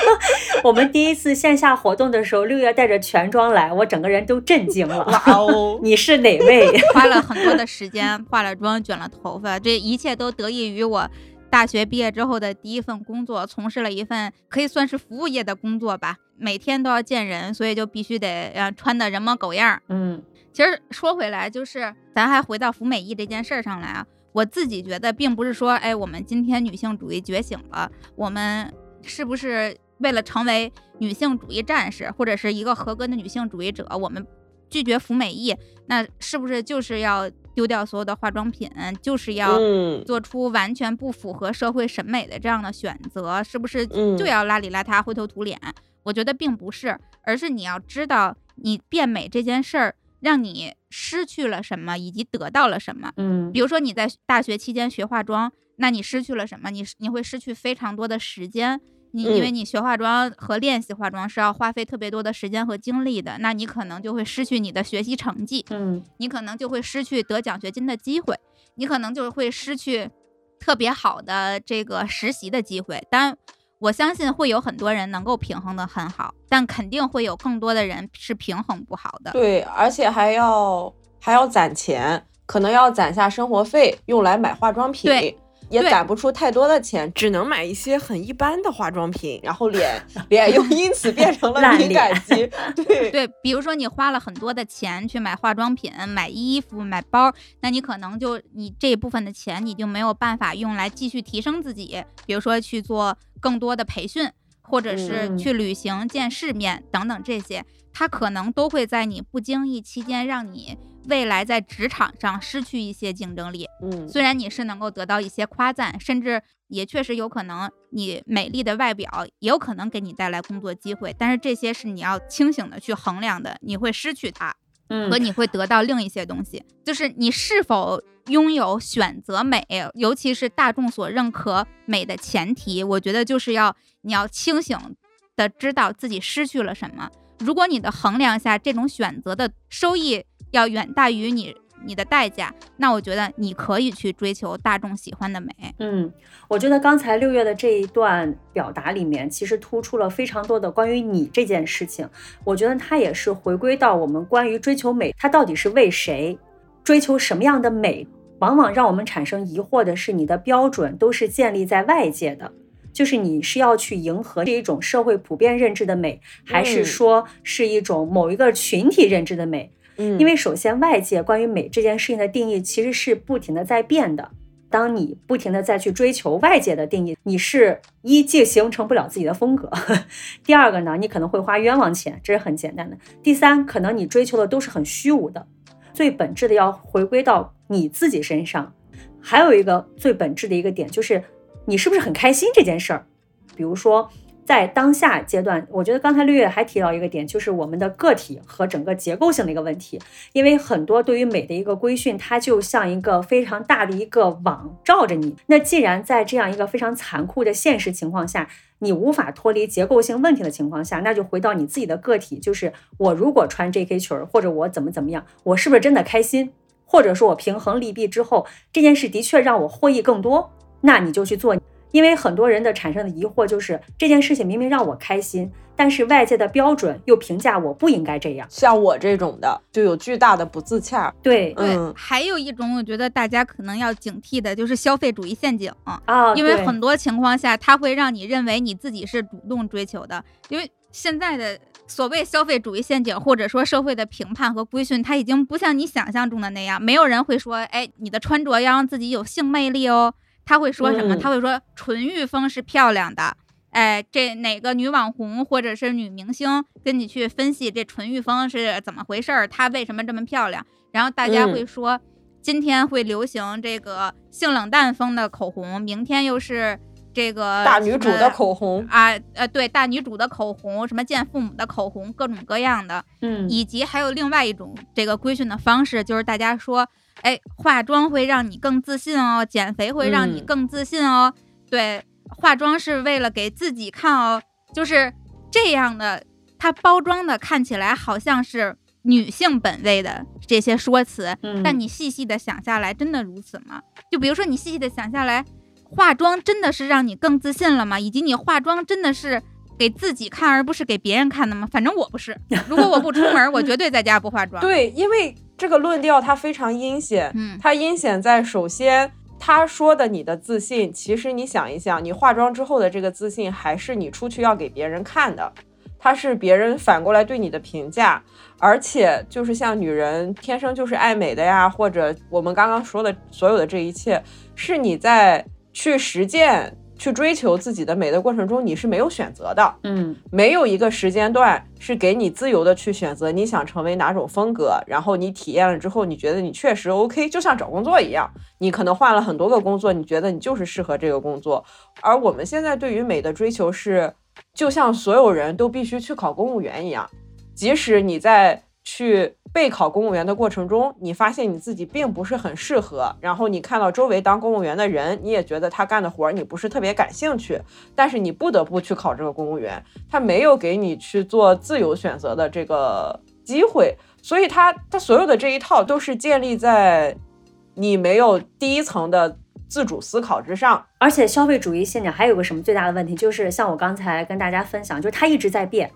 [LAUGHS] 我们第一次线下活动的时候，六月带着全妆来，我整个人都震惊了。
哇哦，[LAUGHS]
你是哪位？
花了很多的时间，化了妆，卷了头发，这一切都得益于我大学毕业之后的第一份工作，从事了一份可以算是服务业的工作吧。每天都要见人，所以就必须得呃穿的人模狗样儿。
嗯
其实说回来，就是咱还回到服美役这件事儿上来啊，我自己觉得并不是说，哎，我们今天女性主义觉醒了，我们是不是为了成为女性主义战士，或者是一个合格的女性主义者，我们拒绝服美役，那是不是就是要丢掉所有的化妆品，就是要
嗯。
做出完全不符合社会审美的这样的选择，是不是
嗯。
就要邋里邋遢、灰头土脸？我觉得并不是，而是你要知道，你变美这件事儿让你失去了什么，以及得到了什么。
嗯
比如说你在大学期间学化妆，那你失去了什么？你你会失去非常多的时间。你因为
嗯
你学化妆和练习化妆是要花费特别多的时间和精力的，那你可能就会失去你的学习成绩。
嗯
你可能就会失去得奖学金的机会，你可能就会失去特别好的这个实习的机会。当然，我相信会有很多人能够平衡的很好，但肯定会有更多的人是平衡不好的。
对，而且还要还要攒钱，可能要攒下生活费用来买化妆品
对。
也攒不出太多的钱，只能买一些很一般的化妆品，然后脸脸又因此变成了敏感肌。[LAUGHS] 对，
对，比如说你花了很多的钱去买化妆品、买衣服、买包，那你可能就你这一部分的钱你就没有办法用来继续提升自己，比如说去做更多的培训，或者是
嗯
去旅行、见世面等等这些，它可能都会在你不经意期间让你未来在职场上失去一些竞争力。
嗯，
虽然你是能够得到一些夸赞，甚至也确实有可能你美丽的外表也有可能给你带来工作机会，但是这些是你要清醒的去衡量的，你会失去它，
嗯
和你会得到另一些东西，就是你是否拥有选择美，尤其是大众所认可美的前提，我觉得就是要你要清醒的知道自己失去了什么。如果你的衡量下这种选择的收益要远大于你你的代价，那我觉得你可以去追求大众喜欢的美。
嗯，我觉得刚才六月的这一段表达里面，其实突出了非常多的关于你这件事情。我觉得它也是回归到我们关于追求美，它到底是为谁，追求什么样的美，往往让我们产生疑惑的是，你的标准都是建立在外界的。就是你是要去迎合这一种社会普遍认知的美，还是
嗯
说是一种某一个群体认知的美？
嗯，嗯
因为首先，外界关于美这件事情的定义其实是不停的在变的。当你不停的再去追求外界的定义，你是一既形成不了自己的风格，[LAUGHS] 第二个呢，你可能会花冤枉钱，这是很简单的。第三，可能你追求的都是很虚无的，最本质的要回归到你自己身上。还有一个最本质的一个点就是，你是不是很开心这件事儿？比如说，在当下阶段，我觉得刚才绿月还提到一个点，就是我们的个体和整个结构性的一个问题。因为很多对于美的一个规训，它就像一个非常大的一个网罩着你。那既然在这样一个非常残酷的现实情况下，你无法脱离结构性问题的情况下，那就回到你自己的个体，就是我如果穿 JK 裙儿，或者我怎么怎么样，我是不是真的开心？或者说我平衡利弊之后，这件事的确让我获益更多，那你就去做。因为很多人的产生的疑惑就是这件事情明明让我开心，但是外界的标准又评价我不应该这样。
像我这种的，就有巨大的不自洽。
对
对，
嗯
还有一种我觉得大家可能要警惕的就是消费主义陷阱。
啊，对
因为很多情况下，它会让你认为你自己是主动追求的。因为现在的所谓消费主义陷阱，或者说社会的评判和规训，它已经不像你想象中的那样。没有人会说，哎，你的穿着要让自己有性魅力哦。他会说什么？
嗯
他会说纯欲风是漂亮的。哎，这哪个女网红或者是女明星跟你去分析这纯欲风是怎么回事儿？她为什么这么漂亮？然后大家
嗯
会说，今天会流行这个性冷淡风的口红，明天又是这个
大女主的口红，
啊，呃，对，大女主的口红，什么见父母的口红，各种各样的，
嗯
以及还有另外一种这个规训的方式，就是大家说，哎，化妆会让你更自信哦，减肥会让你
嗯
更自信哦，对，化妆是为了给自己看哦，就是这样的，它包装的看起来好像是女性本位的这些说辞，
嗯
但你细细的想下来，真的如此吗？就比如说你细细的想下来，化妆真的是让你更自信了吗？以及你化妆真的是给自己看而不是给别人看的吗？反正我不是，如果我不出门，我绝对在家不化妆。[LAUGHS]
对，因为这个论调它非常阴险，
嗯，
它阴险在首先。他说的你的自信，其实你想一想，你化妆之后的这个自信，还是你出去要给别人看的，它是别人反过来对你的评价，而且就是像女人天生就是爱美的呀，或者我们刚刚说的所有的这一切，是你在去实践。去追求自己的美的过程中，你是没有选择的，
嗯，
没有一个时间段是给你自由的去选择你想成为哪种风格，然后你体验了之后，你觉得你确实 OK，就像找工作一样，你可能换了很多个工作，你觉得你就是适合这个工作。而我们现在对于美的追求是，就像所有人都必须去考公务员一样，即使你在。去备考公务员的过程中，你发现你自己并不是很适合，然后你看到周围当公务员的人，你也觉得他干的活儿你不是特别感兴趣，但是你不得不去考这个公务员，他没有给你去做自由选择的这个机会，所以他他所有的这一套都是建立在你没有第一层的自主思考之上，
而且消费主义现在还有个什么最大的问题，就是像我刚才跟大家分享，就是它一直在变。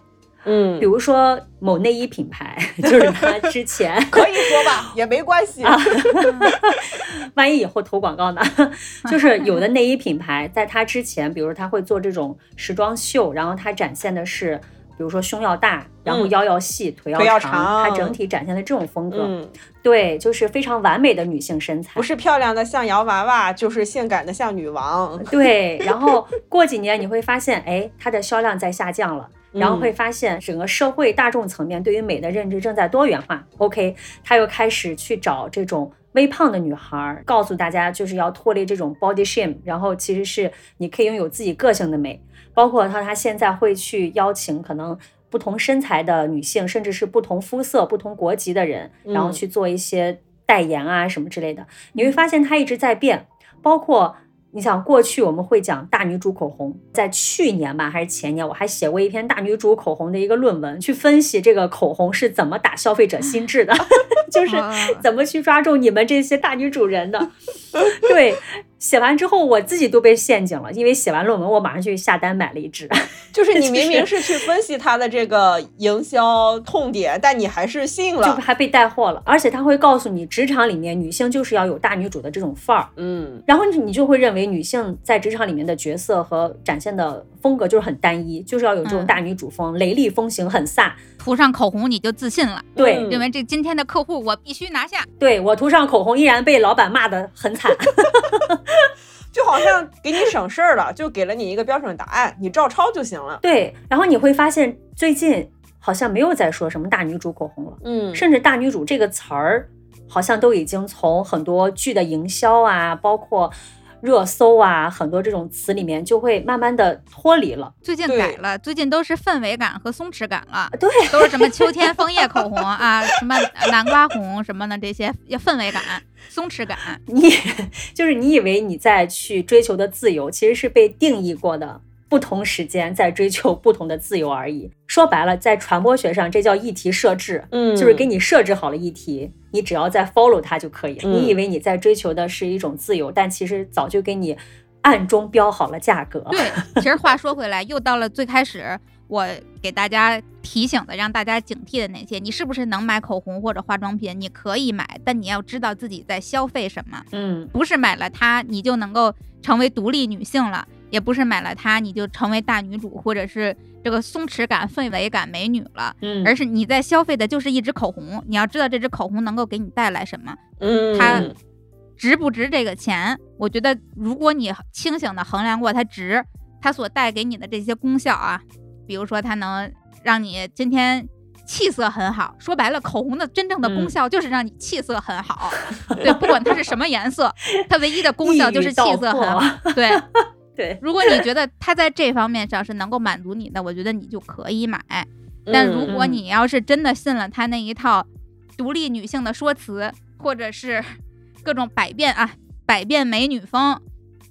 嗯，
比如说某内衣品牌，[LAUGHS] 就是他之前 [LAUGHS]
可以说吧，也没关系。[LAUGHS]
万一以后投广告呢？就是有的内衣品牌在它之前，比如他会做这种时装秀，然后它展现的是，比如说胸要大，然后腰要细，腿
要
长，它整体展现的这种风格。
嗯，
对，就是非常完美的女性身材，
不是漂亮的像洋娃娃，就是性感的像女王。
对，然后过几年你会发现，哎，它的销量在下降了。然后会发现，整个社会大众层面对于美的认知正在多元化。OK，他又开始去找这种微胖的女孩，告诉大家就是要脱离这种 body shame，然后其实是你可以拥有自己个性的美。包括他，他现在会去邀请可能不同身材的女性，甚至是不同肤色、不同国籍的人，然后去做一些代言啊什么之类的。你会发现他一直在变，包括。你想过去我们会讲大女主口红，在去年吧还是前年，我还写过一篇大女主口红的一个论文，去分析这个口红是怎么打消费者心智的，[LAUGHS] 就是怎么去抓住你们这些大女主人的。对，写完之后我自己都被陷阱了，因为写完论文我马上去下单买了一支。[LAUGHS]
就是你明明是去分析它的这个营销痛点，但你还是信了，
就还被带货了。而且他会告诉你，职场里面女性就是要有大女主的这种范儿，
嗯，
然后你就会认为。为女性在职场里面的角色和展现的风格就是很单一，就是要有这种大女主风，雷厉风行，很飒。
涂上口红你就自信了，
对，
认为这今天的客户我必须拿下。
对我涂上口红依然被老板骂得很惨，[LAUGHS]
就好像给你省事儿了，就给了你一个标准答案，你照抄就行了。
对，然后你会发现最近好像没有再说什么大女主口红了，
嗯，
甚至大女主这个词儿好像都已经从很多剧的营销啊，包括。热搜啊，很多这种词里面就会慢慢的脱离了。
最近改了，最近都是氛围感和松弛感了。
对，
都是什么秋天枫叶口红啊，什么南瓜红什么的这些要，氛围感、松弛感。
你 [LAUGHS] 就是你以为你在去追求的自由，其实是被定义过的。不同时间在追求不同的自由而已。[LAUGHS] 说白了，在传播学上，这叫议题设置，
嗯，
就是给你设置好了议题，你只要在 follow 它就可以了。你以为你在追求的是一种自由，但其实早就给你暗中标好了价格。
对，[LAUGHS] 其实话说回来，又到了最开始我给大家提醒的，让大家警惕的那些，你是不是能买口红或者化妆品？你可以买，但你要知道自己在消费什么。
嗯，
不是买了它你就能够成为独立女性了。也不是买了它你就成为大女主，或者是这个松弛感、氛围感美女了，
嗯，
而是你在消费的就是一支口红，你要知道这支口红能够给你带来什么，
嗯，
它值不值这个钱？我觉得如果你清醒的衡量过它值，它所带给你的这些功效啊，比如说它能让你今天气色很好，说白了，口红的真正的功效就是让你气色很好，对，不管它是什么颜色，[LAUGHS] 它唯一的功效就是气色很好，[LAUGHS] 对。
对，
如果你觉得它在这方面上是能够满足你的，我觉得你就可以买。但如果你要是真的信了他那一套独立女性的说辞，或者是各种百变啊百变美女风，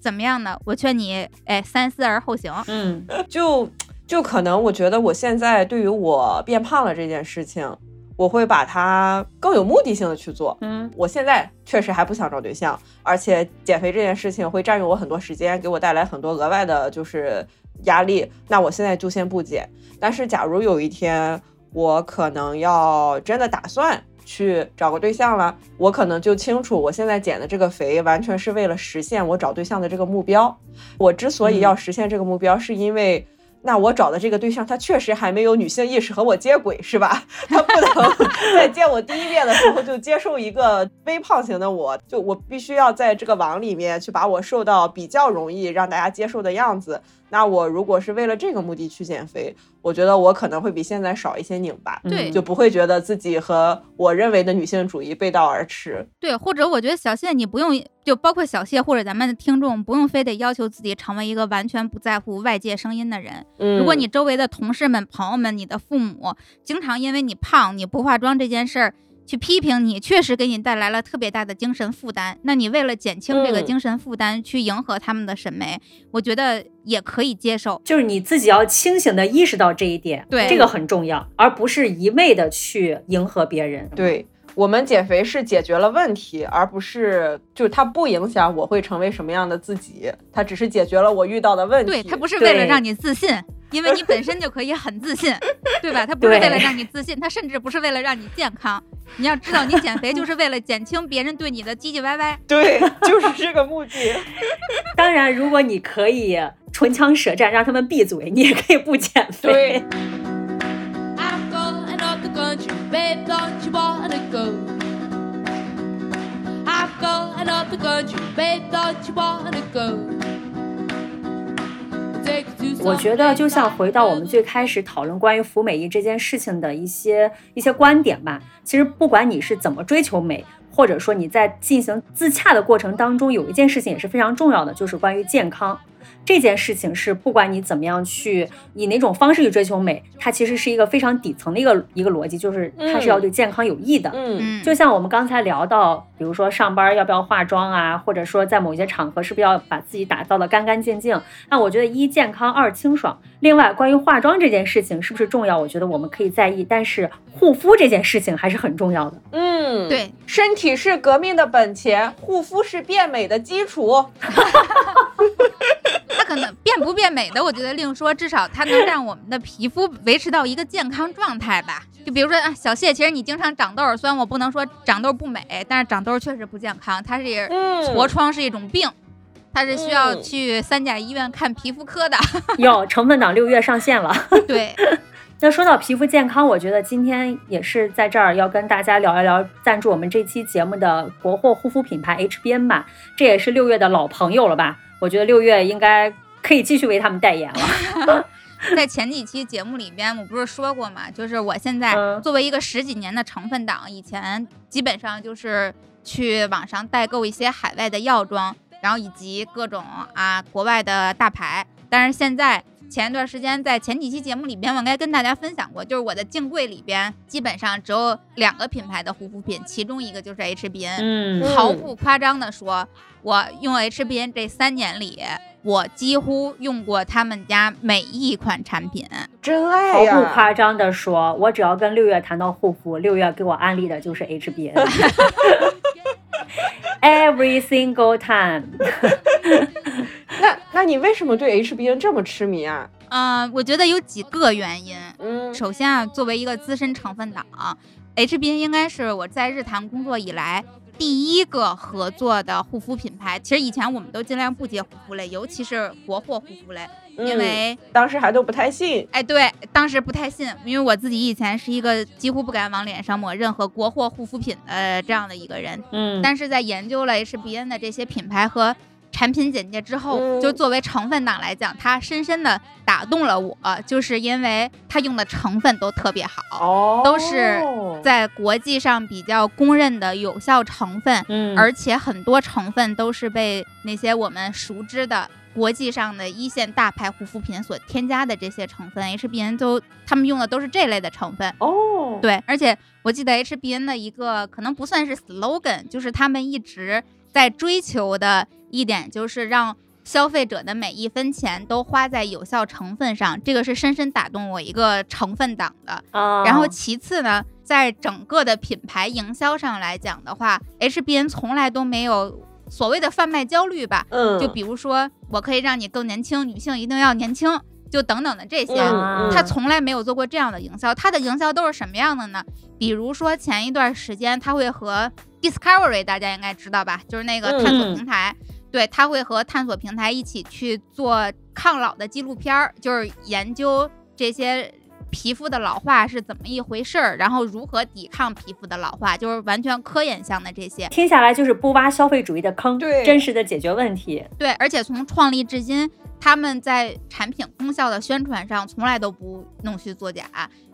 怎么样呢？我劝你哎三思而后行。
嗯，
就就可能我觉得我现在对于我变胖了这件事情，我会把它更有目的性的去做。
嗯
我现在确实还不想找对象，而且减肥这件事情会占用我很多时间，给我带来很多额外的就是压力。那我现在就先不减。但是假如有一天我可能要真的打算去找个对象了，我可能就清楚我现在减的这个肥完全是为了实现我找对象的这个目标。我之所以要实现这个目标，是因为。那我找的这个对象，他确实还没有女性意识和我接轨，是吧？[LAUGHS] 他不能 [LAUGHS] 在见我第一面的时候就接受一个微胖型的我，就我必须要在这个网里面去把我瘦到比较容易让大家接受的样子。那我如果是为了这个目的去减肥，我觉得我可能会比现在少一些拧巴，
对
就不会觉得自己和我认为的女性主义背道而驰。
对，或者我觉得小谢你不用，就包括小谢或者咱们的听众，不用非得要求自己成为一个完全不在乎外界声音的人。
嗯，
如果你周围的同事们、朋友们、你的父母经常因为你胖、你不化妆这件事儿去批评你，确实给你带来了特别大的精神负担。那你为了减轻这个
嗯
精神负担，去迎合他们的审美，我觉得也可以接受。
就是你自己要清醒的意识到这一点，
对
这个很重要，而不是一味的去迎合别人。
对我们减肥是解决了问题，而不是就是它不影响我会成为什么样的自己，它只是解决了我遇到的问题。
对，它不是为了让你自信，因为你本身就可以很自信，对吧？它不是为了让你自信，它甚至不是为了让你健康。你要知道，你减肥就是为了减轻别人对你的唧唧歪歪。
对，就是这个目的。[LAUGHS]
当然，如果你可以唇枪舌战让他们闭嘴，你也可以不减肥。
对
我觉得就像回到我们最开始讨论关于服美役这件事情的一些一些观点吧。其实不管你是怎么追求美，或者说你在进行自洽的过程当中，有一件事情也是非常重要的，就是关于健康。这件事情是不管你怎么样去以哪种方式去追求美，它其实是一个非常底层的一个一个逻辑，就是它是要对健康有益的。
嗯
嗯，
就像我们刚才聊到，比如说上班要不要化妆啊，或者说在某些场合是不是要把自己打造的干干净净？那我觉得一健康，二清爽。另外，关于化妆这件事情是不是重要？我觉得我们可以在意，但是护肤这件事情还是很重要的。
嗯，
对，
身体是革命的本钱，护肤是变美的基础。[LAUGHS]
它可能变不变美的，我觉得另说，至少它能让我们的皮肤维持到一个健康状态吧。就比如说啊，小谢，其实你经常长痘儿，虽然我不能说长痘儿不美，但是长痘儿确实不健康，它是
嗯
痤疮是一种病，它是需要
嗯
去三甲医院看皮肤科的。[LAUGHS]
有成分党六月上线了。[LAUGHS]
对，[LAUGHS]
那说到皮肤健康，我觉得今天也是在这儿要跟大家聊一聊赞助我们这期节目的国货护肤品牌 HBN 吧，这也是六月的老朋友了吧？我觉得六月应该可以继续为他们代言了。[LAUGHS]
在前几期节目里边，我不是说过嘛，就是我现在
嗯
作为一个十几年的成分党，以前基本上就是去网上代购一些海外的药妆，然后以及各种啊国外的大牌。但是现在前一段时间在前几期节目里边，我应该跟大家分享过，就是我的镜柜里边基本上只有两个品牌的护肤品，其中一个就是 HBN。
嗯
嗯
毫不夸张的说，我用 HBN 这三年里，我几乎用过他们家每一款产品。
真爱呀！
毫不夸张的说，我只要跟六月谈到护肤，六月给我安利的就是 HBN。[LAUGHS] [LAUGHS] Every single time，[LAUGHS]
那那你为什么对 HBN 这么痴迷啊？
嗯、我觉得有几个原因。
嗯
首先啊，作为一个资深成分党，HBN 应该是我在日坛工作以来第一个合作的护肤品牌。其实以前我们都尽量不接护肤类，尤其是国货护肤类，因
嗯
为
当时还都不太信。
哎，对，当时不太信，因为我自己以前是一个几乎不敢往脸上抹任何国货护肤品的这样的一个人。
嗯，
但是在研究了 HBN 的这些品牌和产品简介之后，
嗯
就作为成分党来讲，它深深的打动了我，就是因为它用的成分都特别好，
哦
都是在国际上比较公认的有效成分，
嗯，
而且很多成分都是被那些我们熟知的。国际上的一线大牌护肤品所添加的这些成分，HBN 都他们用的都是这类的成分。
哦，
对，而且我记得 HBN 的一个可能不算是 slogan，就是他们一直在追求的一点，就是让消费者的每一分钱都花在有效成分上，这个是深深打动我一个成分党的。
啊，
然后其次呢，在整个的品牌营销上来讲的话，HBN 从来都没有所谓的贩卖焦虑吧？
嗯，
就比如说，我可以让你更年轻，女性一定要年轻，就等等的这些。
嗯
他从来没有做过这样的营销，他的营销都是什么样的呢？比如说前一段时间，他会和 Discovery 大家应该知道吧，就是那个探索
嗯
平台，对，他会和探索平台一起去做抗老的纪录片儿，就是研究这些皮肤的老化是怎么一回事儿，然后如何抵抗皮肤的老化，就是完全科研向的这些。
听下来就是不挖消费主义的坑，
对
真实的解决问题。
对，而且从创立至今，他们在产品功效的宣传上从来都不弄虚作假，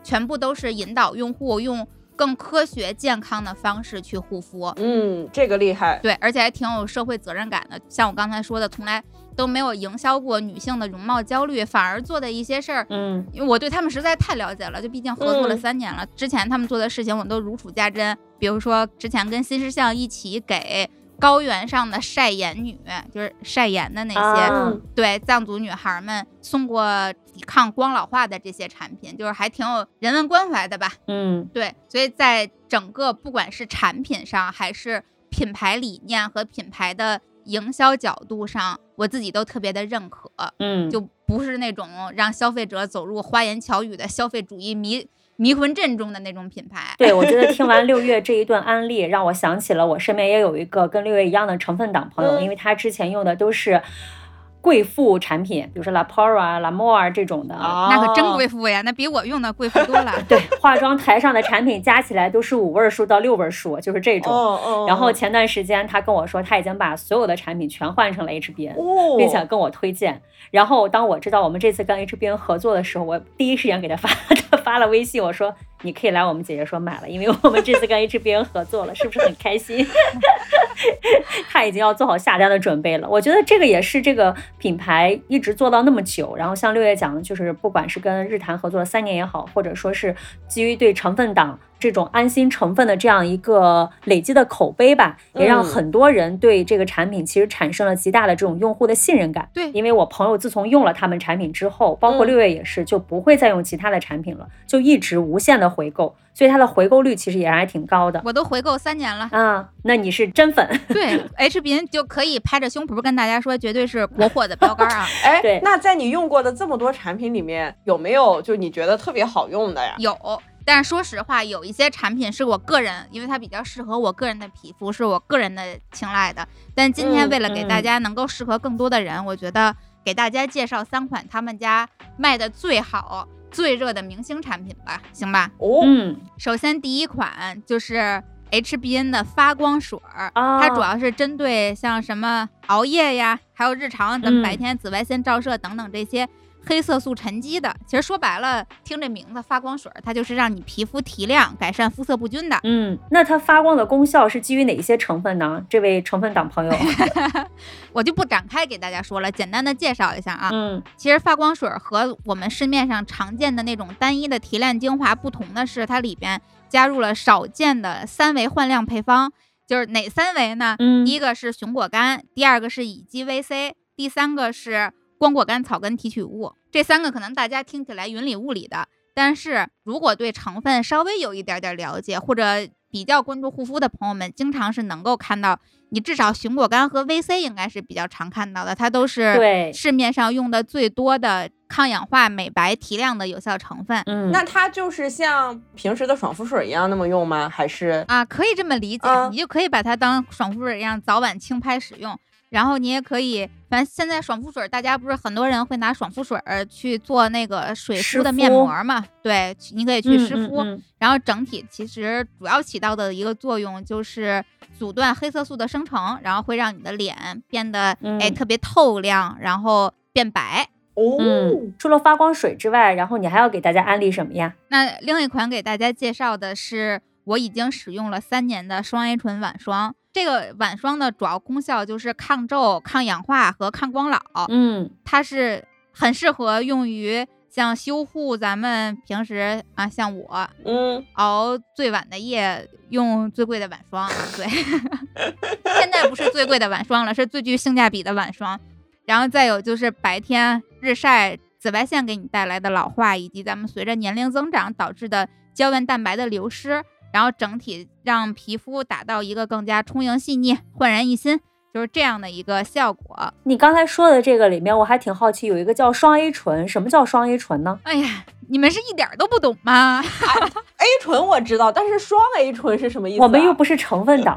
全部都是引导用户用更科学健康的方式去护肤。
嗯，这个厉害。
对，而且还挺有社会责任感的。像我刚才说的，从来都没有营销过女性的容貌焦虑，反而做的一些事儿，
嗯
因为我对他们实在太了解了，就毕竟合作了
嗯
三年了，之前他们做的事情我都如数家珍。比如说之前跟新事项一起给高原上的晒颜女，就是晒颜的那些，对藏族女孩们送过抵抗光老化的这些产品，就是还挺有人文关怀的吧。
嗯。
对，所以在整个不管是产品上，还是品牌理念和品牌的营销角度上，我自己都特别的认可，
嗯，
就不是那种让消费者走入花言巧语的消费主义迷迷魂阵中的那种品牌。[LAUGHS]
对，我觉得听完六月这一段安利，让我想起了我身边也有一个跟六月一样的成分党朋友，
嗯
因为他之前用的都是贵妇产品，比如说 La Pora、La More 这种的。
啊
那可真贵妇呀，那比我用的贵妇多了。[LAUGHS]
对，化妆台上的产品加起来都是五位数到六位数，就是这种。
哦哦，
然后前段时间他跟我说，他已经把所有的产品全换成了 HBN，、
哦，
并且跟我推荐。然后当我知道我们这次跟 HBN 合作的时候，我第一时间给他发 [LAUGHS] 发了微信，我说你可以来我们姐姐说买了，因为我们这次跟 HBN 合作了，是不是很开心？[LAUGHS] 他已经要做好下单的准备了。我觉得这个也是这个品牌一直做到那么久，然后像六月讲的，就是不管是跟日坛合作了三年也好，或者说是基于对成分党这种安心成分的这样一个累积的口碑吧，也让
嗯
很多人对这个产品其实产生了极大的这种用户的信任感。
对
因为我朋友自从用了他们产品之后，包括
嗯
六月也是，就不会再用其他的产品了，就一直无限的回购，所以它的回购率其实也还挺高的。
我都回购三年了，
嗯，那你是真粉，[LAUGHS]
对 HBN 就可以拍着胸脯跟大家说，绝对是国货的标杆啊。[LAUGHS]
哎，
对
那在你用过的这么多产品里面，有没有就你觉得特别好用的呀？
有，但是说实话，有一些产品是我个人，因为它比较适合我个人的皮肤，是我个人的青睐的。但今天
嗯
为了给大
嗯
家能够适合更多的人，我觉得给大家介绍三款他们家卖的最好、最热的明星产品吧，行吧？
哦，
嗯
首先第一款就是 HBN 的发光水儿，
啊
它主要是针对像什么熬夜呀，还有日常咱们白
嗯
天紫外线照射等等这些黑色素沉积的。其实说白了，听这名字发光水儿，它就是让你皮肤提亮、改善肤色不均的。
嗯，那它发光的功效是基于哪些成分呢？这位成分党朋友，[LAUGHS]
我就不展开给大家说了，简单的介绍一下啊。
嗯
其实发光水儿和我们市面上常见的那种单一的提亮精华不同的是，它里边加入了少见的三维焕亮配方。就是哪三维呢？
嗯
第一个是熊果苷，第二个是乙基 VC，第三个是光果甘草根提取物。这三个可能大家听起来云里雾里的，但是如果对成分稍微有一点点了解，或者比较关注护肤的朋友们，经常是能够看到，你至少熊果苷和 VC 应该是比较常看到的，它都是市面上用的最多的抗氧化、美白、提亮的有效成分。
嗯，
那它就是像平时的爽肤水一样那么用吗？还是
啊，可以这么理解，
嗯
你就可以把它当爽肤水一样早晚轻拍使用。然后你也可以，反正现在爽肤水，大家不是很多人会拿爽肤水儿去做那个水
湿
敷的面
敷
膜嘛？对，你可以去
嗯
湿敷。
嗯嗯
然后整体其实主要起到的一个作用就是阻断黑色素的生成，然后会让你的脸变得哎
嗯
特别透亮，然后变白。
哦？
嗯，除了发光水之外，然后你还要给大家安利什么呀？
那另一款给大家介绍的是我已经使用了三年的双 A 醇晚霜。这个晚霜的主要功效就是抗皱、抗氧化和抗光老，
嗯
它是很适合用于像修护咱们平时啊，像我
嗯，
熬最晚的夜用最贵的晚霜，对，[LAUGHS] 现在不是最贵的晚霜了，是最具性价比的晚霜。然后再有就是白天日晒紫外线给你带来的老化，以及咱们随着年龄增长导致的胶原蛋白的流失，然后整体让皮肤达到一个更加充盈细腻、焕然一新，就是这样的一个效果。
你刚才说的这个里面，我还挺好奇，有一个叫双 A 醇，什么叫双 A 醇呢？
哎呀，你们是一点儿都不懂吗
？A 醇我知道，但是双 A 醇是什么意思、啊？
我们又不是成分党。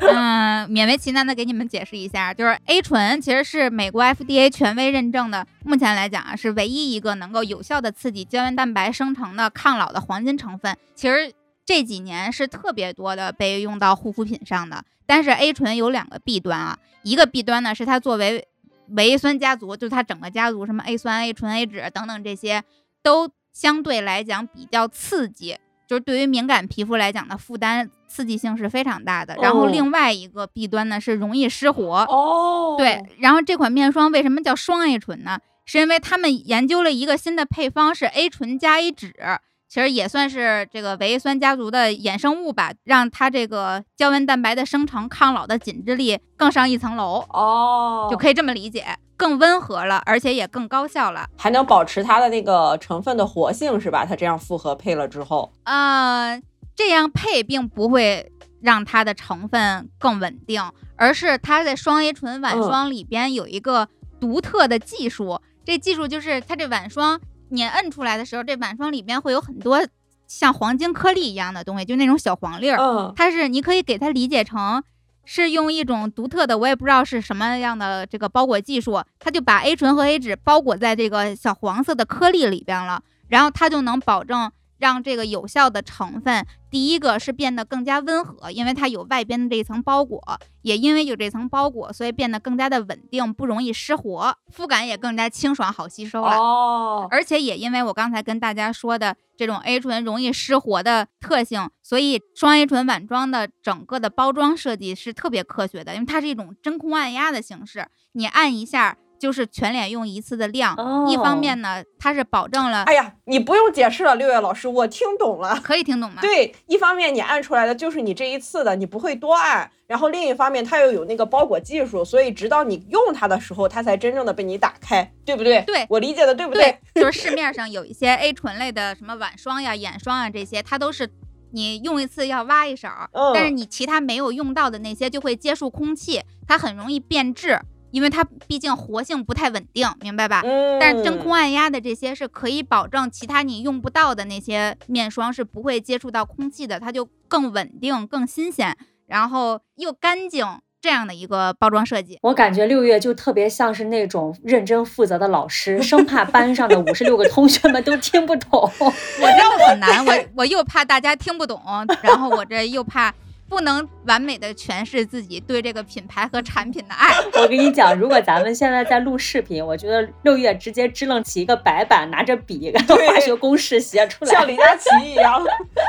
嗯，勉为其难的给你们解释一下，就是 A 醇其实是美国 FDA 权威认证的，目前来讲啊是唯一一个能够有效的刺激胶原蛋白生成的抗老的黄金成分。其实这几年是特别多的被用到护肤品上的，但是 A 醇有两个弊端啊，一个弊端呢是它作为维 A 酸家族，就是它整个家族什么 A 酸、A 醇、A 酯等等这些都相对来讲比较刺激。就是对于敏感皮肤来讲的负担刺激性是非常大的。然后
哦
另外一个弊端呢是容易失活。
哦，
对，然后这款面霜为什么叫双 A 醇呢？是因为他们研究了一个新的配方是 A 醇加 A 酯，其实也算是这个维 A 酸家族的衍生物吧，让它这个胶原蛋白的生成抗老的紧致力更上一层楼，
哦，
就可以这么理解，更温和了，而且也更高效了。
还能保持它的那个成分的活性是吧？它这样复合配了之后，
呃，这样配并不会让它的成分更稳定，而是它在双 A 醇晚
嗯
霜里边有一个独特的技术。这技术就是它这晚霜你摁出来的时候，这晚霜里边会有很多像黄金颗粒一样的东西，就那种小黄粒儿。
嗯，
它是你可以给它理解成是用一种独特的，我也不知道是什么样的这个包裹技术，它就把 A 醇和 A 酯包裹在这个小黄色的颗粒里边了，然后它就能保证让这个有效的成分，第一个是变得更加温和，因为它有外边的这一层包裹，也因为有这层包裹，所以变得更加的稳定，不容易失活，肤感也更加清爽好吸收了。
哦，
而且也因为我刚才跟大家说的这种 A 醇容易失活的特性，所以双 A 醇晚装的整个的包装设计是特别科学的，因为它是一种真空按压的形式，你按一下就是全脸用一次的量。一方
哦
面呢，它是保证了
哎呀，你不用解释了，六月老师，我听懂了。
可以听懂吗？
对，一方面你按出来的就是你这一次的，你不会多按；然后另一方面它又有那个包裹技术，所以直到你用它的时候，它才真正的被你打开，对不对？
对
我理解的对不
对，就是市面上有一些 A 醇类的什么晚霜呀、眼霜啊这些，它都是你用一次要挖一勺，
嗯
但是你其他没有用到的那些就会接触空气，它很容易变质，因为它毕竟活性不太稳定，明白吧？
嗯，
但是真空按压的这些是可以保证其他你用不到的那些面霜是不会接触到空气的，它就更稳定、更新鲜，然后又干净这样的一个包装设计。
我感觉六月就特别像是那种认真负责的老师，生怕班上的五十六个同学们都听不懂。[LAUGHS]
我真的很难，我我又怕大家听不懂，然后我这又怕不能完美的诠释自己对这个品牌和产品的爱。[LAUGHS]
我跟你讲，如果咱们现在在录视频，我觉得六月直接支棱起一个白板，拿着笔，然后化学公式写出来。
像李佳琦一样，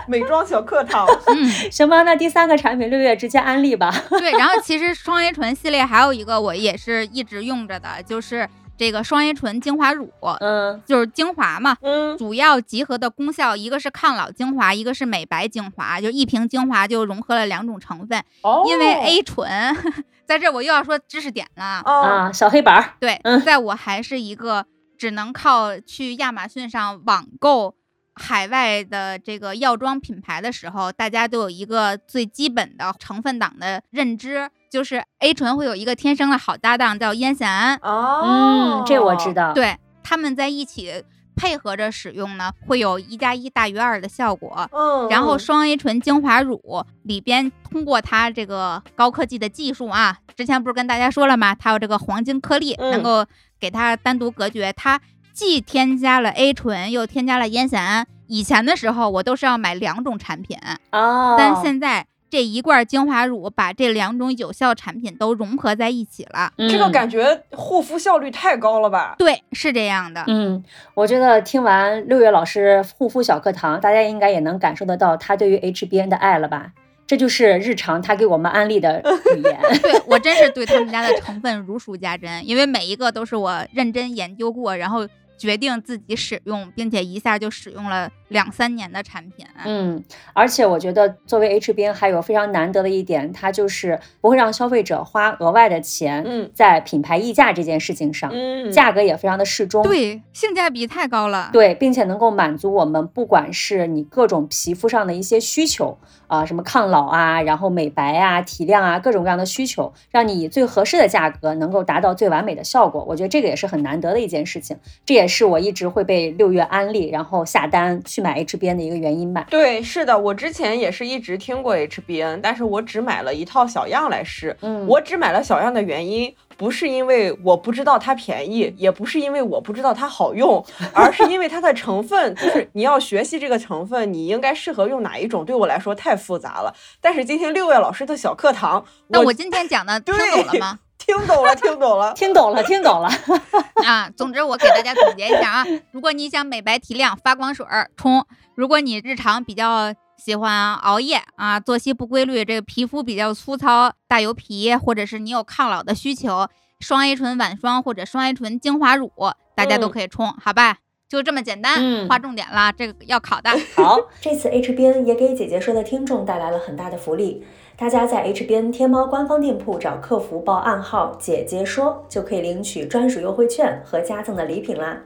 美妆小课堂。[LAUGHS]
嗯，
行吧，那第三个产品六月直接安利吧。[LAUGHS]
对。然后其实双 A 醇系列还有一个我也是一直用着的，就是这个双 A 醇精华乳，
嗯，
就是精华嘛。
嗯，
主要集合的功效，一个是抗老精华，一个是美白精华，就一瓶精华就融合了两种成分。
哦，
因为 A 醇，[LAUGHS] 在这我又要说知识点了。
啊，
啊，小黑板儿，
对，
嗯
在我还是一个只能靠去亚马逊上网购海外的这个药妆品牌的时候，大家都有一个最基本的成分党的认知，就是 A 醇会有一个天生的好搭档叫烟酰胺，
哦，
嗯，这我知。道。，
对，他们在一起配合着使用呢，会有一加一大于二的效果。
嗯，
然后双 A 醇精华乳里边通过它这个高科技的技术啊，之前不是跟大家说了吗？它有这个黄金颗粒，
嗯
能够给它单独隔绝。它既添加了 A 醇，又添加了烟酰胺。以前的时候我都是要买两种产品，
哦，
但现在这一罐精华乳把这两种有效产品都融合在一起了。
嗯
这个感觉护肤效率太高了吧？
对，是这样的。
嗯，我觉得听完六月老师护肤小课堂，大家应该也能感受得到他对于 HBN 的爱了吧？这就是日常他给我们安利的语言。[LAUGHS]
对我真是对他们家的成分如数家珍，因为每一个都是我认真研究过，然后决定自己使用，并且一下就使用了两三年的产品。
嗯，而且我觉得作为 HBN 还有非常难得的一点，它就是不会让消费者花额外的钱
嗯
在品牌溢价这件事情上，
嗯，
价格也非常的适中。
对，性价比太高了。
对，并且能够满足我们不管是你各种皮肤上的一些需求啊，什么抗老啊，然后美白啊、提亮啊，各种各样的需求，让你以最合适的价格能够达到最完美的效果。我觉得这个也是很难得的一件事情，这也是我一直会被六月安利，然后下单去买 HBN 的一个原因吧。
对，是的，我之前也是一直听过 HBN，但是我只买了一套小样来试。
嗯
我只买了小样的原因，不是因为我不知道它便宜，也不是因为我不知道它好用，[LAUGHS] 而是因为它的成分，就是你要学习这个成分，你应该适合用哪一种，对我来说太复杂了。但是今天六月老师的小课堂，
那我今天讲的听懂了吗？[LAUGHS]
听懂了，听懂了。
听懂了，听懂了。[LAUGHS]
啊，总之我给大家总结一下啊，如果你想美白提亮、发光水儿冲，如果你日常比较喜欢熬夜啊，作息不规律，这个皮肤比较粗糙、大油皮，或者是你有抗老的需求，双 A 醇晚霜或者双 A 醇精华乳，大家都
嗯
可以冲，好吧？就这么简单，
嗯
划重点啦，这个要考的。
好，这次 HBN 也给姐姐说的听众带来了很大的福利，大家在 HBN 天猫官方店铺找客服报暗号“姐姐说”，就可以领取专属优惠券和加赠的礼品啦。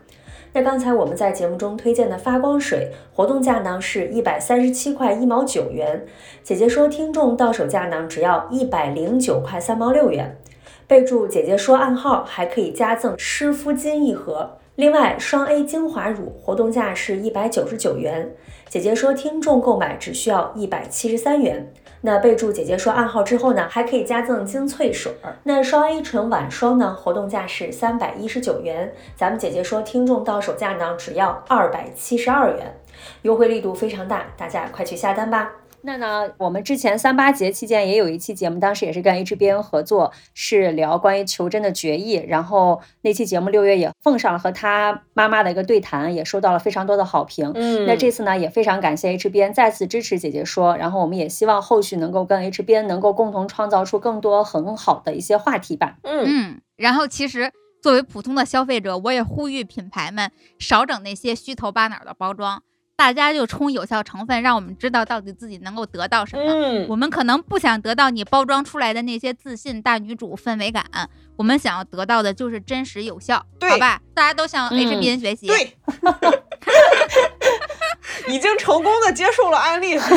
那刚才我们在节目中推荐的发光水，活动价呢是一百三十七块一毛九元，姐姐说听众到手价呢只要一百零九块三毛六元。备注“姐姐说”暗号，还可以加赠湿敷巾一盒。另外，双 A 精华乳活动价是一百九十九元，姐姐说听众购买只需要一百七十三元。那备注“姐姐说”暗号之后呢，还可以加赠精粹水儿。那双 A 醇晚霜呢，活动价是三百一十九元，咱们姐姐说听众到手价呢只要二百七十二元，优惠力度非常大，大家快去下单吧。那呢，我们之前三八节期间也有一期节目，当时也是跟 HBN 合作，是聊关于求真的决议。然后那期节目六月也奉上了和他妈妈的一个对谈，也收到了非常多的好评。
嗯，
那这次呢，也非常感谢 HBN 再次支持姐姐说，然后我们也希望后续能够跟 HBN 能够共同创造出更多很好的一些话题吧。
嗯
嗯，然后其实作为普通的消费者，我也呼吁品牌们少整那些虚头巴脑的包装，大家就冲有效成分，让我们知道到底自己能够得到什么。
嗯
我们可能不想得到你包装出来的那些自信、大女主氛围感，我们想要得到的就是真实有效，好吧？大家都向
嗯
HBN 学习。
对，[LAUGHS] 已经成功的接受了安利。[LAUGHS]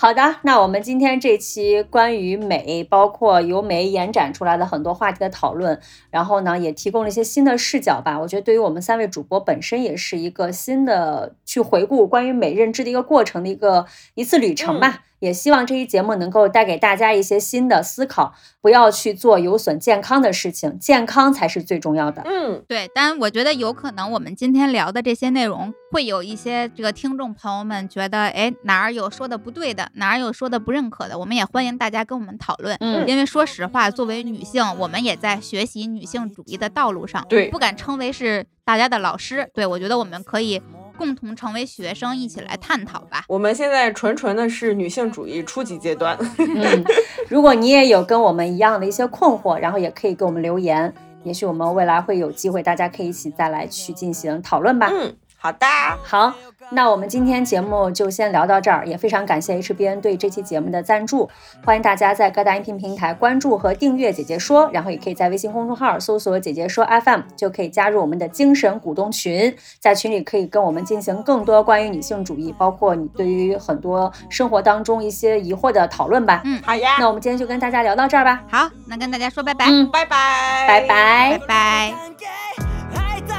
好的，那我们今天这期关于美，包括由美延展出来的很多话题的讨论，然后呢，也提供了一些新的视角吧。我觉得对于我们三位主播本身也是一个新的去回顾关于美认知的一个过程的一个一次旅程吧。也希望这期节目能够带给大家一些新的思考，不要去做有损健康的事情，健康才是最重要的。
嗯，
对，但我觉得有可能我们今天聊的这些内容，会有一些这个听众朋友们觉得，哎，哪儿有说的不对的，哪儿有说的不认可的，我们也欢迎大家跟我们讨论。
嗯
因为说实话，作为女性，我们也在学习女性主义的道路上，
对
不敢称为是大家的老师。对我觉得我们可以共同成为学生，一起来探讨吧。
我们现在纯纯的是女性主义初级阶段。
嗯，如果你也有跟我们一样的一些困惑，然后也可以给我们留言，也许我们未来会有机会，大家可以一起再来去进行讨论吧。
嗯，好的，
好，那我们今天节目就先聊到这儿，也非常感谢 HBN 对这期节目的赞助，欢迎大家在各大音频平台关注和订阅“姐姐说”，然后也可以在微信公众号搜索“姐姐说 FM”，就可以加入我们的精神股东群，在群里可以跟我们进行更多关于女性主义，包括你对于很多生活当中一些疑惑的讨论吧。
嗯，
好呀，
那我们今天就跟大家聊到这儿吧，
好，那跟大家说拜拜，
嗯，
拜拜，
拜拜。
拜。拜。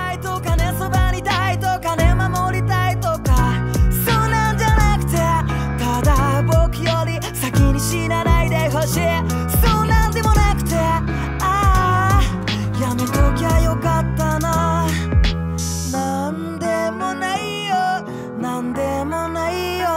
だしそうなんでもなくて。ああやめときゃよかったな。なんでもないよ。なんでもないよ。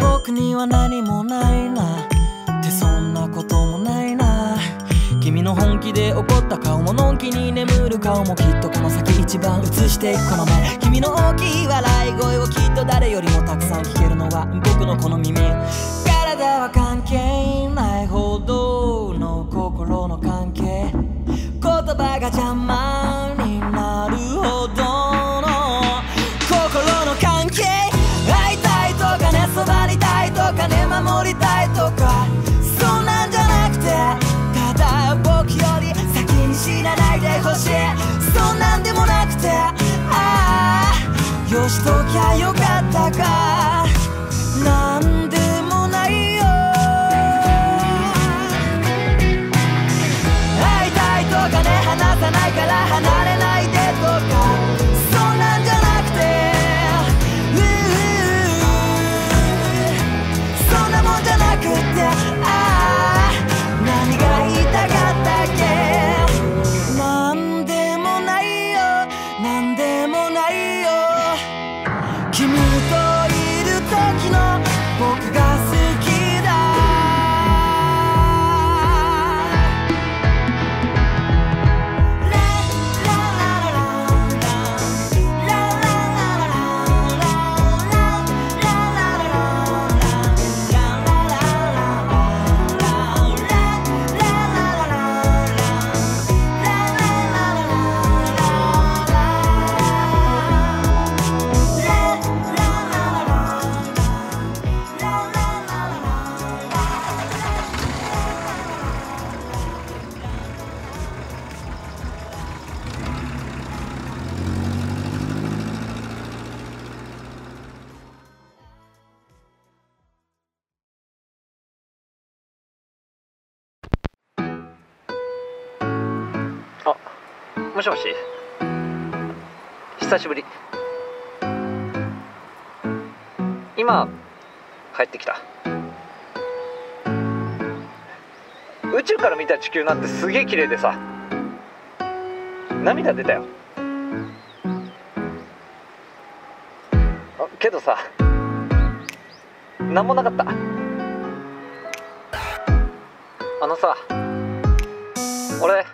僕には何も気で怒った顔ものんきに眠る顔もきっとこの先一番映していくこの目。君の大きい笑い声をきっと誰よりもたくさん聞けるのは。僕のこの耳体は関係ないほどの心の関係。言葉が邪魔。しときゃよかったか。な
久しぶり。今帰ってきた。宇宙から見た地球なんてすげえ綺麗でさ。涙出たよ。けどさなんもなかった。あのさ俺